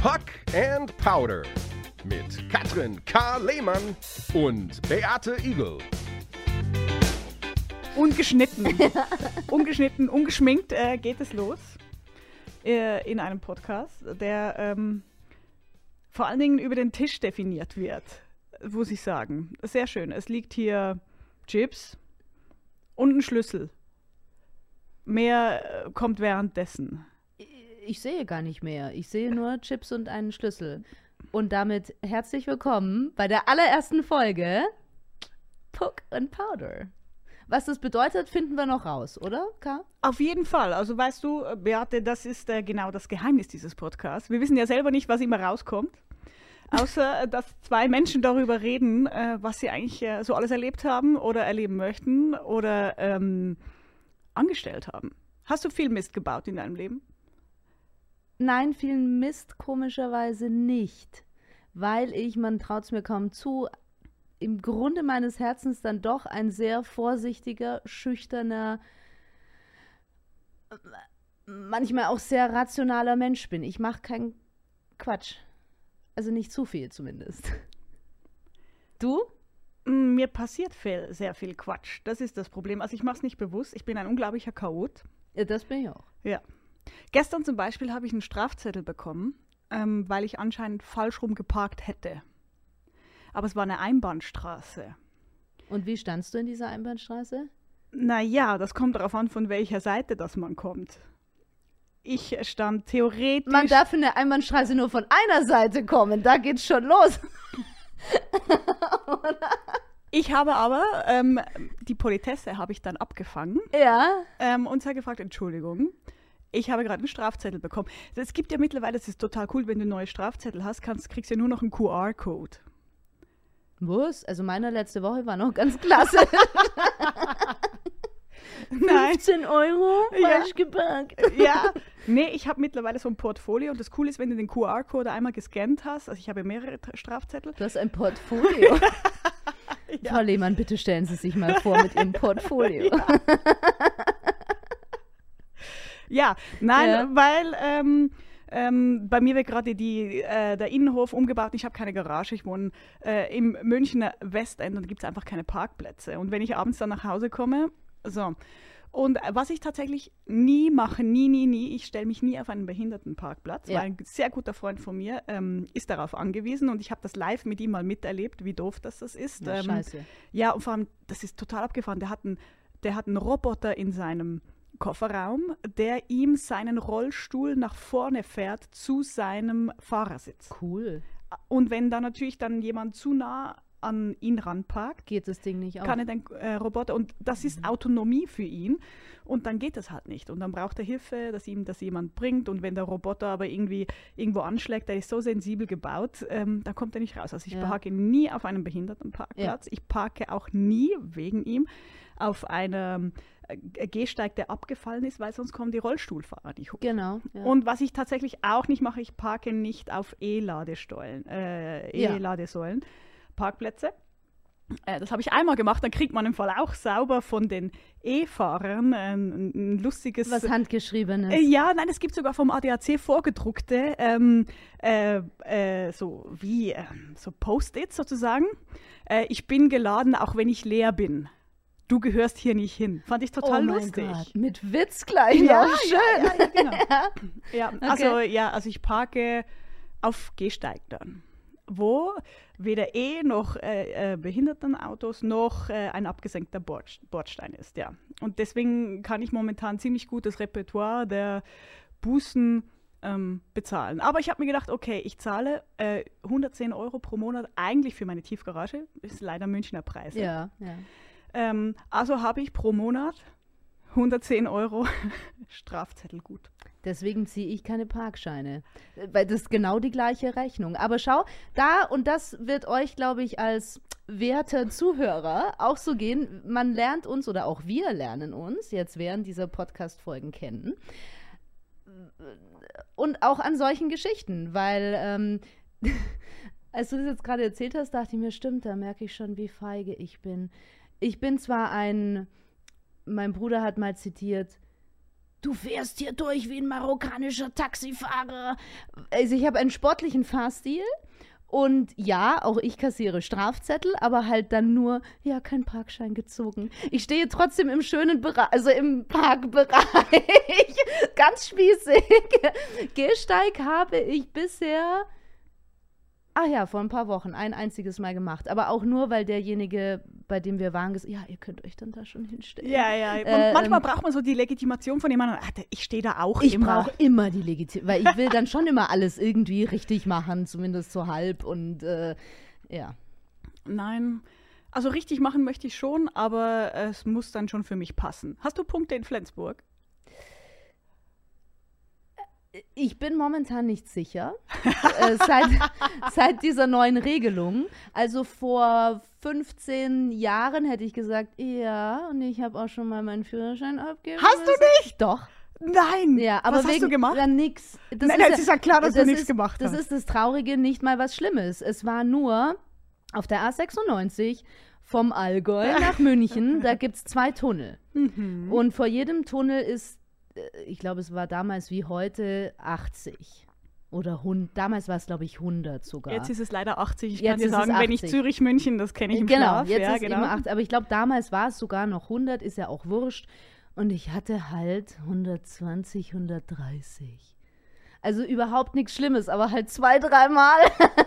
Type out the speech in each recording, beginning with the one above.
Puck and Powder mit Katrin K. Lehmann und Beate Igel. Ungeschnitten, ungeschnitten, ungeschminkt äh, geht es los äh, in einem Podcast, der ähm, vor allen Dingen über den Tisch definiert wird, muss ich sagen. Sehr schön. Es liegt hier Chips und ein Schlüssel. Mehr äh, kommt währenddessen. Ich sehe gar nicht mehr. Ich sehe nur Chips und einen Schlüssel. Und damit herzlich willkommen bei der allerersten Folge Puck and Powder. Was das bedeutet, finden wir noch raus, oder, K? Auf jeden Fall. Also weißt du, äh, Beate, das ist äh, genau das Geheimnis dieses Podcasts. Wir wissen ja selber nicht, was immer rauskommt. Außer, äh, dass zwei Menschen darüber reden, äh, was sie eigentlich äh, so alles erlebt haben oder erleben möchten oder ähm, angestellt haben. Hast du viel Mist gebaut in deinem Leben? Nein, viel Mist komischerweise nicht. Weil ich, man traut es mir kaum zu, im Grunde meines Herzens dann doch ein sehr vorsichtiger, schüchterner, manchmal auch sehr rationaler Mensch bin. Ich mache keinen Quatsch. Also nicht zu viel zumindest. Du? Mm, Mir passiert viel, sehr viel Quatsch. Das ist das Problem. Also ich mache es nicht bewusst. Ich bin ein unglaublicher Chaot. Ja, das bin ich auch. Ja. Gestern zum Beispiel habe ich einen Strafzettel bekommen, ähm, weil ich anscheinend falsch rum geparkt hätte. Aber es war eine Einbahnstraße. Und wie standst du in dieser Einbahnstraße? Naja, das kommt darauf an, von welcher Seite das man kommt. Ich stand theoretisch. Man darf in der Einbahnstraße nur von einer Seite kommen. Da geht's schon los. ich habe aber ähm, die Politesse habe ich dann abgefangen Ja. ähm, und sie hat gefragt, Entschuldigung. Ich habe gerade einen Strafzettel bekommen. Es gibt ja mittlerweile, es ist total cool, wenn du neue Strafzettel hast, kannst, kriegst du ja nur noch einen QR-Code. Was? Also meiner letzte Woche war noch ganz klasse. Nein. 15 Euro Ja. falsch geparkt. ja, nee, ich habe mittlerweile so ein Portfolio und das Coole ist, wenn du den QR-Code einmal gescannt hast, also ich habe mehrere Tra- Strafzettel. Du hast ein Portfolio. Ja. Frau Lehmann, bitte stellen Sie sich mal vor mit Ihrem Portfolio. Ja, nein, Ja. weil ähm, ähm, bei mir wird gerade äh, der Innenhof umgebaut. Ich habe keine Garage. Ich wohne äh, im Münchner Westend und gibt es einfach keine Parkplätze. Und wenn ich abends dann nach Hause komme, so. Und was ich tatsächlich nie mache, nie, nie, nie, ich stelle mich nie auf einen Behindertenparkplatz, Ja. weil ein sehr guter Freund von mir ähm, ist darauf angewiesen und ich habe das live mit ihm mal miterlebt, wie doof das, das ist. Ja, Ähm, scheiße. ja, und vor allem, das ist total abgefahren. Der hat einen, der hat einen Roboter in seinem Kofferraum, der ihm seinen Rollstuhl nach vorne fährt zu seinem Fahrersitz. Cool. Und wenn da natürlich dann jemand zu nah an ihn ranparkt, Geht das Ding nicht auf? kann er den äh, Roboter und das ist Autonomie für ihn und dann geht das halt nicht und dann braucht er Hilfe, dass ihm das jemand bringt und wenn der Roboter aber irgendwie irgendwo anschlägt, der ist so sensibel gebaut, ähm, da kommt er nicht raus. Also ich Ja. parke nie auf einem Behindertenparkplatz, ich parke auch nie wegen ihm auf einem Gehsteig, der abgefallen ist, weil sonst kommen die Rollstuhlfahrer nicht hoch. Genau. Ja. Und was ich tatsächlich auch nicht mache, ich parke nicht auf E-Ladestollen, äh, Ja. E-Ladesäulen, Parkplätze. Äh, das habe ich einmal gemacht, dann kriegt man im Fall auch sauber von den E-Fahrern ein, ein lustiges. Was handgeschriebenes. äh, ja, nein, es gibt sogar vom ADAC vorgedruckte, ähm, äh, äh, so wie ähm, so Post-its sozusagen. Äh, ich bin geladen, auch wenn ich leer bin. Du gehörst hier nicht hin. Fand ich total oh lustig. Gott. Mit Witz gleich Ja, noch. Schön. Ja, ja, genau. ja, also ja, also ich parke auf Gehsteig dann, wo weder E noch äh, äh, Behindertenautos noch äh, ein abgesenkter Bord, Bordstein ist, ja. Und deswegen kann ich momentan ziemlich gut das Repertoire der Bußen ähm, bezahlen. Aber ich habe mir gedacht, okay, ich zahle äh, 110 Euro pro Monat eigentlich für meine Tiefgarage. Ist leider Münchner Preise. Ja, ja. Ähm, also habe ich pro Monat 110 Euro Strafzettel gut. Deswegen ziehe ich keine Parkscheine. Weil das ist genau die gleiche Rechnung. Aber schau, da, und das wird euch, glaube ich, als werter Zuhörer auch so gehen. Man lernt uns oder auch wir lernen uns jetzt während dieser Podcast-Folgen kennen. Und auch an solchen Geschichten, weil ähm, als du das jetzt gerade erzählt hast, dachte ich mir, stimmt, da merke ich schon, wie feige ich bin. Ich bin zwar ein, mein Bruder hat mal zitiert, du fährst hier durch wie ein marokkanischer Taxifahrer. Also ich habe einen sportlichen Fahrstil. Und ja, auch ich kassiere Strafzettel, aber halt dann nur, ja, kein Parkschein gezogen. Ich stehe trotzdem im schönen Bereich, also im Parkbereich. Ganz spießig. Gehsteig habe ich bisher Ah ja, vor ein paar Wochen ein einziges Mal gemacht. Aber auch nur, weil derjenige, bei dem wir waren, gesagt ja, ihr könnt euch dann da schon hinstellen. Ja, ja. Und äh, manchmal ähm, braucht man so die Legitimation von jemandem. Ach, ich stehe da auch ich immer. Ich brauche immer die Legitimation, weil ich will dann schon immer alles irgendwie richtig machen, zumindest so halb und äh, ja. Nein. Also richtig machen möchte ich schon, aber es muss dann schon für mich passen. Hast du Punkte in Flensburg? Ich bin momentan nicht sicher. äh, seit, seit dieser neuen Regelung. Also vor 15 Jahren hätte ich gesagt, ja, und ich habe auch schon mal meinen Führerschein abgegeben. Hast du nicht? Doch. Nein. Ja, aber was wegen, hast du gemacht? Ja, nix. Das Nein, ist es ist ja klar, dass das du nichts gemacht das hast. Das ist das Traurige, nicht mal was Schlimmes. Es war nur auf der A96 vom Allgäu nach München, da gibt es zwei Tunnel. Mhm. Und vor jedem Tunnel ist ich glaube, es war damals wie heute 80. Oder 100, damals war es, glaube ich, 100 sogar. Jetzt ist es leider 80. Ich jetzt kann dir sagen, wenn ich Zürich, München, das kenne ich im genau, Schlaf. Jetzt ja, ist genau, immer 80. Aber ich glaube, damals war es sogar noch 100, ist ja auch wurscht. Und ich hatte halt 120, 130. Also überhaupt nichts Schlimmes, aber halt zwei, dreimal.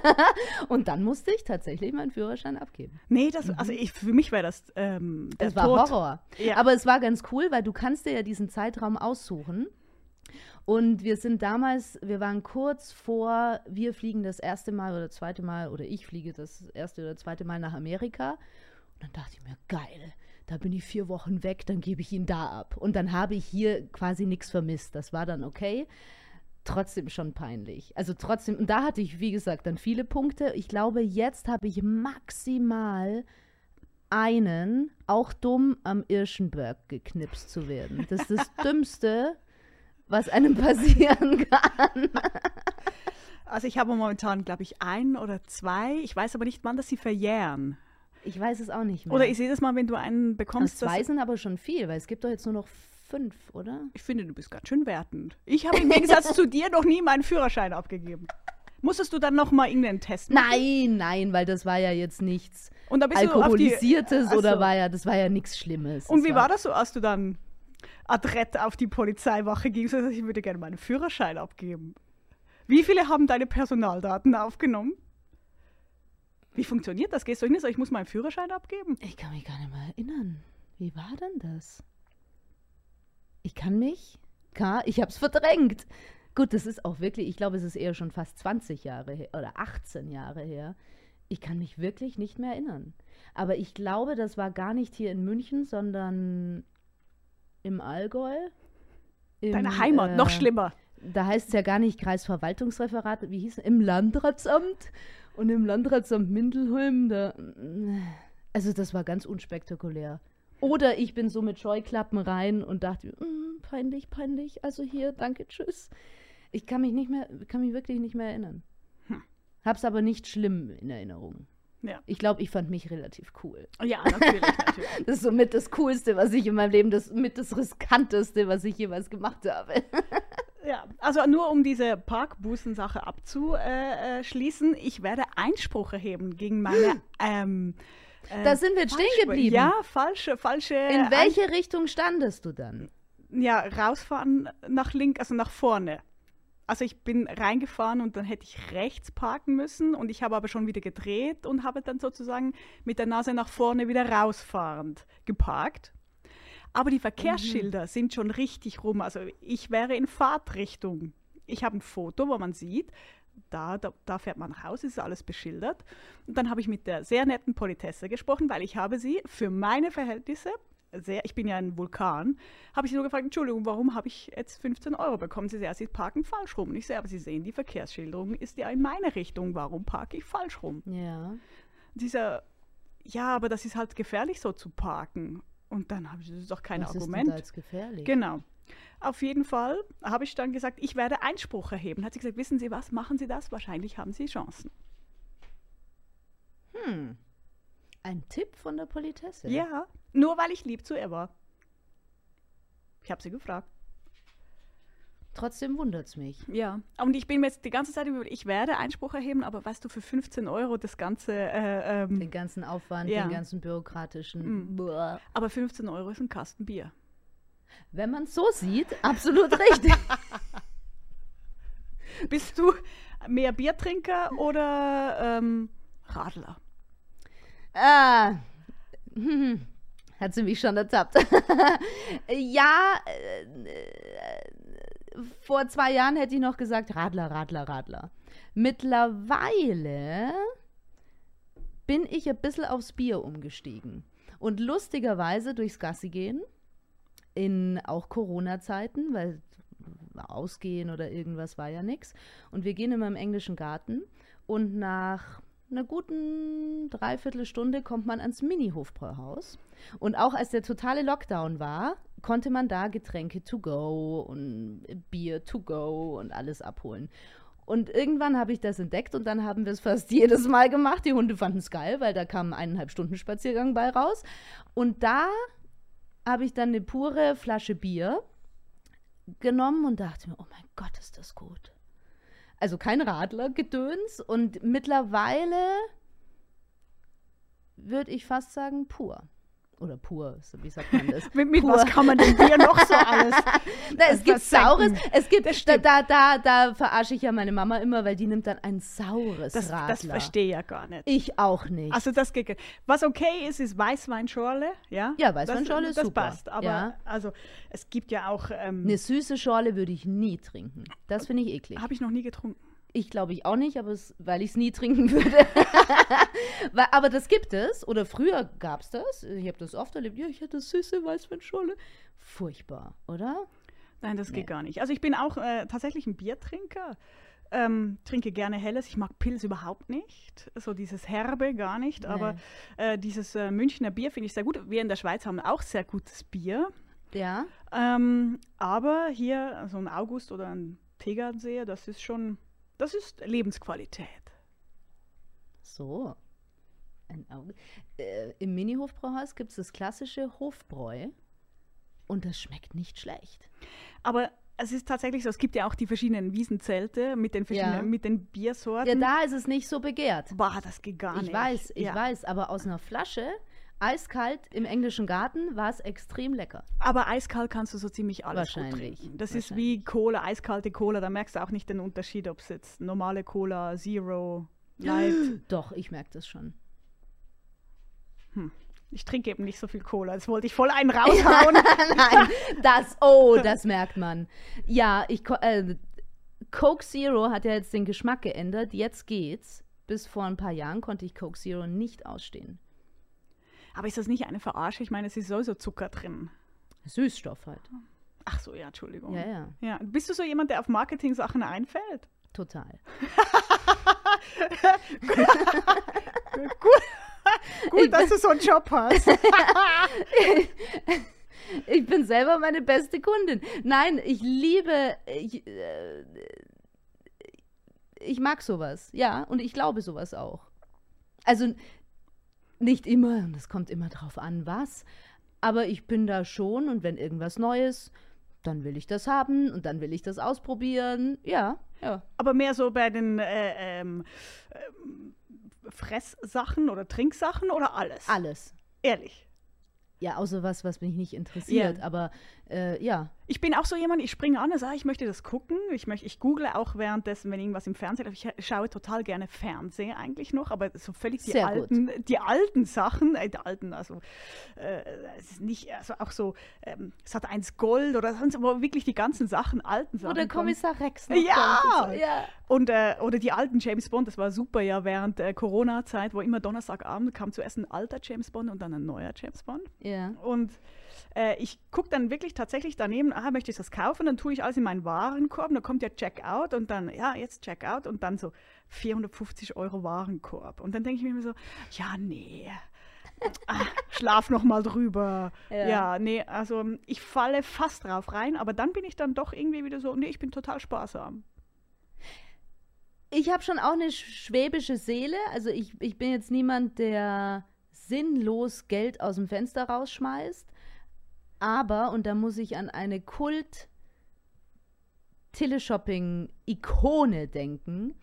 und dann musste ich tatsächlich meinen Führerschein abgeben. Nee, das, mhm. also ich, für mich wäre das ähm, der Es war Tod. Horror. Ja. Aber es war ganz cool, weil du kannst dir ja diesen Zeitraum aussuchen. Und wir sind damals, wir waren kurz vor, wir fliegen das erste Mal oder zweite Mal, oder ich fliege das erste oder zweite Mal nach Amerika. Und dann dachte ich mir, geil, da bin ich vier Wochen weg, dann gebe ich ihn da ab. Und dann habe ich hier quasi nichts vermisst. Das war dann okay trotzdem schon peinlich. Also trotzdem, und da hatte ich, wie gesagt, dann viele Punkte. Ich glaube, jetzt habe ich maximal einen, auch dumm, am Irschenberg geknipst zu werden. Das ist das Dümmste, was einem passieren kann. Also ich habe momentan, glaube ich, ein oder zwei. Ich weiß aber nicht, wann das sie verjähren. Ich weiß es auch nicht mehr. Oder ich sehe das mal, wenn du einen bekommst. Das zwei sind aber schon viel, weil es gibt doch jetzt nur noch fünf, oder? Ich finde, du bist ganz schön wertend. Ich habe im Gegensatz zu dir noch nie meinen Führerschein abgegeben. Musstest du dann noch mal irgendeinen Test machen? Nein, nein, weil das war ja jetzt nichts Alkoholisiertes die, oder war ja, das war ja nichts Schlimmes. Und das wie war, war das so, als du dann adrett auf die Polizeiwache gingst und ich würde gerne meinen Führerschein abgeben? Wie viele haben deine Personaldaten aufgenommen? Wie funktioniert das? Gehst du hin und sagst, ich muss meinen Führerschein abgeben? Ich kann mich gar nicht mehr erinnern. Wie war denn das? Ich kann mich, K, ich hab's verdrängt. Gut, das ist auch wirklich, ich glaube, es ist eher schon fast 20 Jahre her oder 18 Jahre her. Ich kann mich wirklich nicht mehr erinnern. Aber ich glaube, das war gar nicht hier in München, sondern im Allgäu. Im, Deine Heimat, äh, noch schlimmer. Da heißt es ja gar nicht Kreisverwaltungsreferat, wie hieß es? Im Landratsamt. Und im Landratsamt Mindelholm, da. Also, das war ganz unspektakulär. Oder ich bin so mit Scheuklappen rein und dachte, mm, peinlich, peinlich. Also hier, danke, tschüss. Ich kann mich nicht mehr, kann mich wirklich nicht mehr erinnern. Hm. Hab's aber nicht schlimm in Erinnerung. Ja. Ich glaube, ich fand mich relativ cool. Ja, natürlich, natürlich. Das ist somit das Coolste, was ich in meinem Leben, das mit das Riskanteste, was ich jemals gemacht habe. Ja, also nur um diese Parkbußen-Sache abzuschließen, ich werde Einspruch erheben gegen meine ähm, äh, da sind wir jetzt stehen geblieben. Ja, falsche, falsche. In welche An Richtung standest du dann? Ja, rausfahren nach links, also nach vorne. Also ich bin reingefahren und dann hätte ich rechts parken müssen und ich habe aber schon wieder gedreht und habe dann sozusagen mit der Nase nach vorne wieder rausfahrend geparkt. Aber die Verkehrsschilder mhm. sind schon richtig rum. Also ich wäre in Fahrtrichtung. Ich habe ein Foto, wo man sieht, da, da, da, fährt man raus, ist alles beschildert. Und dann habe ich mit der sehr netten Politesse gesprochen, weil ich habe sie für meine Verhältnisse, sehr, ich bin ja ein Vulkan, habe ich sie nur gefragt, Entschuldigung, warum habe ich jetzt 15 Euro bekommen? Sie sagen, Sie parken falsch rum. Und ich sehe, aber Sie sehen, die Verkehrsschilderung ist ja in meine Richtung, warum parke ich falsch rum? Ja. Dieser, ja, aber das ist halt gefährlich so zu parken. Und dann habe ich, das ist doch kein Was Argument. Ist denn da jetzt gefährlich? Genau. Auf jeden Fall habe ich dann gesagt, ich werde Einspruch erheben. Hat sie gesagt, wissen Sie was, machen Sie das, wahrscheinlich haben Sie Chancen. Hm. Ein Tipp von der Politesse? Ja, nur weil ich lieb zu ihr war. Ich habe sie gefragt. Trotzdem wundert es mich. Ja, und ich bin mir jetzt die ganze Zeit über, ich werde Einspruch erheben, aber weißt du, für 15 Euro das Ganze. Äh, ähm, Den ganzen Aufwand, Ja. den ganzen bürokratischen. Buah. aber 15 Euro ist ein Kasten Bier. Wenn man es so sieht, absolut richtig. Bist du mehr Biertrinker oder ähm, Radler? ah. Hm. Hat sie mich schon ertappt. ja, äh, äh, vor zwei Jahren hätte ich noch gesagt, Radler, Radler, Radler. Mittlerweile bin ich ein bisschen aufs Bier umgestiegen. Und lustigerweise durchs Gassi gehen, in auch Corona-Zeiten, weil ausgehen oder irgendwas war ja nichts. Und wir gehen immer im englischen Garten und nach einer guten Dreiviertelstunde kommt man ans Mini-Hofbräuhaus. Und auch als der totale Lockdown war, konnte man da Getränke to go und Bier to go und alles abholen. Und irgendwann habe ich das entdeckt und dann haben wir es fast jedes Mal gemacht. Die Hunde fanden es geil, weil da kam ein eineinhalb Stunden Spaziergang bei raus. Und da habe ich dann eine pure Flasche Bier genommen und dachte mir, oh mein Gott, ist das gut. Also kein Radler-Gedöns und mittlerweile würde ich fast sagen pur. Oder pur, so wie sagt man das? Mit, mit was kann man denn Bier noch so alles? Na, es Das gibt. Saures, es gibt, da, da, da, da verarsche ich ja meine Mama immer, weil die nimmt dann ein saures Das, Radler. das verstehe ich ja gar nicht. Ich auch nicht. Also das geht. Was okay ist, ist Weißweinschorle, ja? Ja, Weißweinschorle das, ist Das super. passt. Aber Ja. also es gibt ja auch. Ähm, Eine süße Schorle würde ich nie trinken. Das finde ich eklig. Habe ich noch nie getrunken. Ich glaube ich auch nicht, aber es, weil ich es nie trinken würde. Aber das gibt es. Oder früher gab es das. Ich habe das oft erlebt. Ja, ich hatte süße Weißweinschorle. Furchtbar, oder? Nein, das Nee. geht gar nicht. Also ich bin auch äh, tatsächlich ein Biertrinker. Ähm, trinke gerne Helles. Ich mag Pils überhaupt nicht. So dieses Herbe gar nicht. Aber äh, dieses äh, Münchner Bier finde ich sehr gut. Wir in der Schweiz haben auch sehr gutes Bier. Ja. Ähm, aber hier so ein August oder ein Tegernseer, das ist schon, das ist Lebensqualität. So. Ein Auge. Äh, Im Mini-Hofbrauhaus gibt es das klassische Hofbräu. Und das schmeckt nicht schlecht. Aber es ist tatsächlich so, es gibt ja auch die verschiedenen Wiesenzelte mit den verschiedenen, Ja. mit den Ja, Biersorten. da ist es nicht so begehrt. Boah, das geht gar ich nicht. weiß, ich ja. weiß. Aber aus einer Flasche, eiskalt im englischen Garten, war es extrem lecker. Aber eiskalt kannst du so ziemlich alles Wahrscheinlich, trinken. Das ist wie Cola, eiskalte Cola. Da merkst du auch nicht den Unterschied, ob es jetzt normale Cola, Zero, Light. Doch, ich merke das schon. Ich trinke eben nicht so viel Cola. Jetzt wollte ich voll einen raushauen. Nein, das, oh, das merkt man. Ja, ich, äh, Coke Zero hat ja jetzt den Geschmack geändert. Jetzt geht's. Bis vor ein paar Jahren konnte ich Coke Zero nicht ausstehen. Aber ist das nicht eine Verarsche? Ich meine, es ist sowieso Zucker drin. Süßstoff halt. Ach so, ja, Entschuldigung. Ja, ja, Ja, bist du so jemand, der auf Marketing-Sachen einfällt? total. Gut, dass du so einen Job hast. Ich bin selber meine beste Kundin. Nein, ich liebe. Ich, äh, ich mag sowas. Ja, und ich glaube sowas auch. Also nicht immer, und es kommt immer drauf an, was. Aber ich bin da schon und wenn irgendwas Neues, dann will ich das haben und dann will ich das ausprobieren. Ja, ja. Aber mehr so bei den äh, ähm, ähm, Fresssachen oder Trinksachen oder alles? Alles. Ehrlich. Ja, außer was, was mich nicht interessiert. Ja. Aber äh, ja, Ich bin auch so jemand, ich springe an und sage, ich möchte das gucken. Ich, möchte, ich google auch währenddessen, wenn irgendwas im Fernsehen läuft. Ich schaue total gerne Fernsehen eigentlich noch, aber so völlig die Sehr alten, die alten Sachen, äh, die alten, also äh, es ist nicht, also auch so, ähm, es hat eins Gold oder sonst, aber wirklich die ganzen Sachen, alten Sachen. wo der kommen. Kommissar Rex noch Ja! kommt. Ja. Und, äh, oder die alten James Bond, das war super ja während der Corona-Zeit, wo immer Donnerstagabend kam zuerst ein alter James Bond und dann ein neuer James Bond. ja. Und äh, ich gucke dann wirklich tatsächlich daneben, ah, möchte ich das kaufen? Dann tue ich alles in meinen Warenkorb, und dann kommt ja Checkout und dann, ja, jetzt Checkout und dann so 450 Euro Warenkorb. Und dann denke ich mir immer so, ja, nee. Ah, schlaf noch mal drüber. Ja. Ja. nee, also ich falle fast drauf rein, aber dann bin ich dann doch irgendwie wieder so, nee, ich bin total sparsam. Ich habe schon auch eine schwäbische Seele. Also ich, ich bin jetzt niemand, der sinnlos Geld aus dem Fenster rausschmeißt. Aber, und da muss ich an eine Kult Teleshopping-Ikone denken,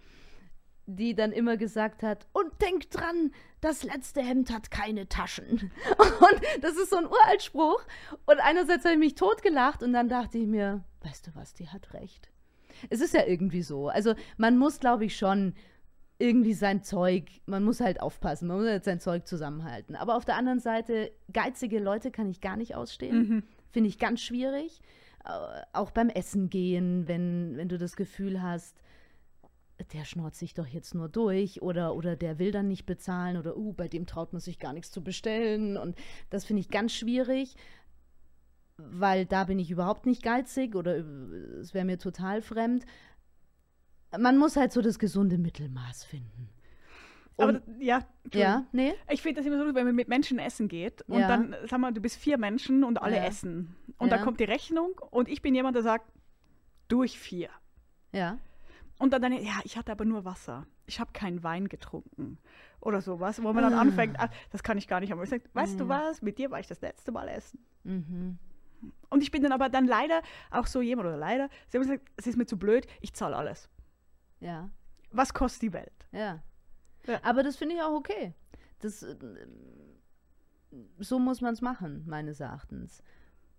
die dann immer gesagt hat, und denk dran, das letzte Hemd hat keine Taschen. Und das ist so ein Uraltspruch. Und einerseits habe ich mich totgelacht und dann dachte ich mir, weißt du was, die hat recht. Es ist ja irgendwie so. Also man muss, glaube ich, schon irgendwie sein Zeug, man muss halt aufpassen, man muss halt sein Zeug zusammenhalten. Aber auf der anderen Seite, geizige Leute kann ich gar nicht ausstehen. Mhm. Finde ich ganz schwierig. Äh, Auch beim Essen gehen, wenn, wenn du das Gefühl hast, der schnort sich doch jetzt nur durch oder, oder der will dann nicht bezahlen oder uh, bei dem traut man sich gar nichts zu bestellen. Und das finde ich ganz schwierig, weil da bin ich überhaupt nicht geizig oder äh, es wäre mir total fremd. Man muss halt so das gesunde Mittelmaß finden. Aber Und- ja, Ja, nee? Ich finde das immer so, wenn man mit Menschen essen geht und Ja. dann, sag mal, du bist vier Menschen und alle Ja. essen. Und Ja. dann kommt die Rechnung und ich bin jemand, der sagt, durch vier. Ja. Und dann, dann ja, ich hatte aber nur Wasser. Ich habe keinen Wein getrunken. Oder sowas, wo man dann Ah. anfängt, ah, das kann ich gar nicht haben. Ich sage, weißt du was, mit dir war ich das letzte Mal essen. Mhm. Und ich bin dann aber dann leider auch so jemand, oder leider, sie haben gesagt, es ist mir zu blöd, ich zahle alles. Ja. Was kostet die Welt? Ja. Ja. Aber das finde ich auch okay. Das, äh, so muss man es machen, meines Erachtens.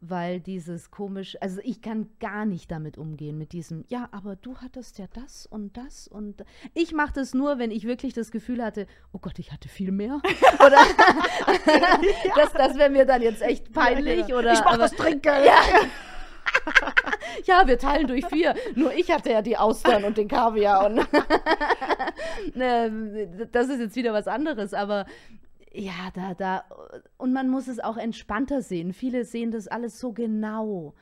Weil dieses komisch, also ich kann gar nicht damit umgehen, mit diesem, ja, aber du hattest ja das und das und ich mache das nur, wenn ich wirklich das Gefühl hatte, oh Gott, ich hatte viel mehr. Oder das, das wäre mir dann jetzt echt peinlich. genau. Oder, Ich mach aber- das Trinkgeld. Ja. ja, wir teilen durch vier. Nur ich hatte ja die Austern und den Kaviar. Und Ne, das ist jetzt wieder was anderes, aber ja, da, da. Und man muss es auch entspannter sehen. Viele sehen das alles so genau.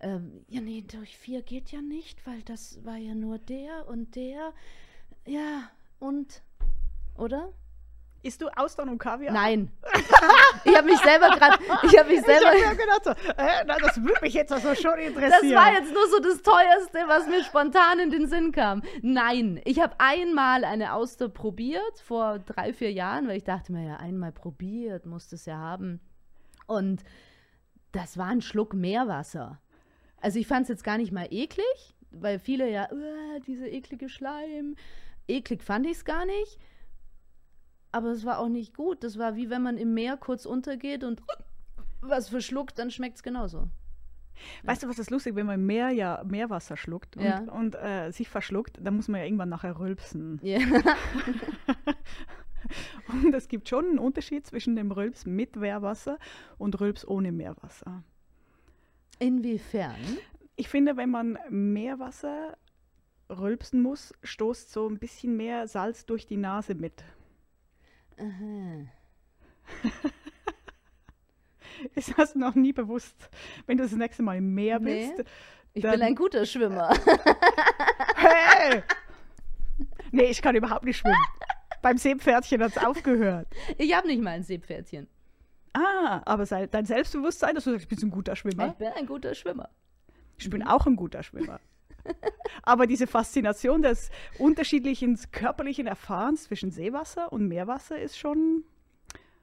Ähm, ja, nee, durch vier geht ja nicht, weil das war ja nur der und der. Ja, und. Oder? Isst du Austern und Kaviar? Nein. Ich habe mich selber gerade. Ich habe mich Ich selber. habe mir gedacht, so, äh, na, das würde mich jetzt also schon Das interessieren. war jetzt nur so das Teuerste, was mir spontan in den Sinn kam. Nein, ich habe einmal eine Auster probiert, vor drei, vier Jahren, weil ich dachte mir, ja, einmal probiert, musste es ja haben. Und das war ein Schluck Meerwasser. Also ich fand es jetzt gar nicht mal eklig, weil viele ja, "Uah, diese eklige Schleim. Eklig fand ich es gar nicht. Aber es war auch nicht gut. Das war wie wenn man im Meer kurz untergeht und was verschluckt, dann schmeckt es genauso. Weißt du, was das lustig ist, wenn man im Meer ja Meerwasser schluckt und, Ja. und äh, sich verschluckt, dann muss man ja irgendwann nachher rülpsen. Ja. Und es gibt schon einen Unterschied zwischen dem Rülps mit Meerwasser und Rülps ohne Meerwasser. Inwiefern? Ich finde, wenn man Meerwasser rülpsen muss, stoßt so ein bisschen mehr Salz durch die Nase mit. Aha. Ist das noch nie bewusst, wenn du das nächste Mal im Meer Nee. bist? Ich bin ein guter Schwimmer. Hey! Nee, ich kann überhaupt nicht schwimmen. Beim Seepferdchen hat es aufgehört. Ich habe nicht mal ein Seepferdchen. Ah, aber sei, dein Selbstbewusstsein, dass du sagst, ich bin ein guter Ich Schwimmer. bin ein guter Schwimmer. Ich bin auch ein guter Schwimmer. Aber diese Faszination des unterschiedlichen körperlichen Erfahrens zwischen Seewasser und Meerwasser ist schon,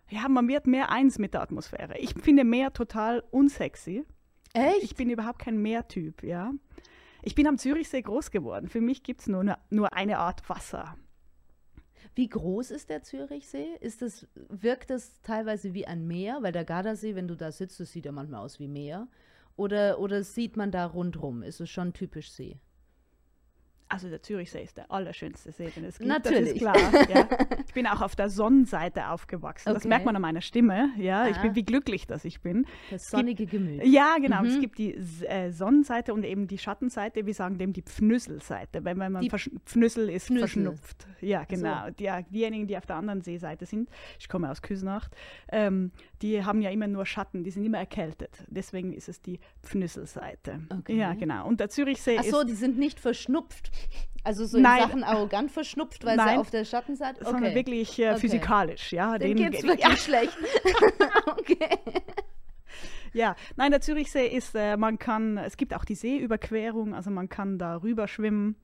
ja, man wird mehr eins mit der Atmosphäre. Ich finde Meer total unsexy. Echt? Ich bin überhaupt kein Meertyp, ja. Ich bin am Zürichsee groß geworden. Für mich gibt es nur, ne- nur eine Art Wasser. Wie groß ist der Zürichsee? Ist das, wirkt das teilweise wie ein Meer? Weil der Gardasee, wenn du da sitzt, das sieht ja manchmal aus wie Meer. Oder, oder sieht man da rundrum? Ist es schon typisch See? Also der Zürichsee ist der allerschönste See, den es gibt. Natürlich. Das ist klar. Ja. Ich bin auch auf der Sonnenseite aufgewachsen. Das Okay. merkt man an meiner Stimme. Ja, ich Ah. bin wie glücklich, dass ich bin. Das gibt- sonnige Gemüt. Ja, genau. Es Mhm. gibt die äh, Sonnenseite und eben die Schattenseite. Wir sagen dem die Pfnüsselseite, wenn, wenn man Die Pfnüssel ist Pfnüssel. verschnupft. Ja, genau. Die, diejenigen, die auf der anderen Seeseite sind, ich komme aus Küsnacht, ähm, die haben ja immer nur Schatten, die sind immer erkältet. Deswegen ist es die Pfnüsselseite. Okay. Ja, genau. Und der Zürichsee Ach so, ist die sind nicht verschnupft. Also so in Nein. Sachen arrogant verschnupft, weil Nein. sie auf der Schattenseite. sondern Okay. wirklich äh, Okay. physikalisch. Ja, Dem denen geht's geht- wirklich schlecht. okay. Ja, nein, der Zürichsee ist, äh, man kann, es gibt auch die Seeüberquerung, also man kann da rüber schwimmen.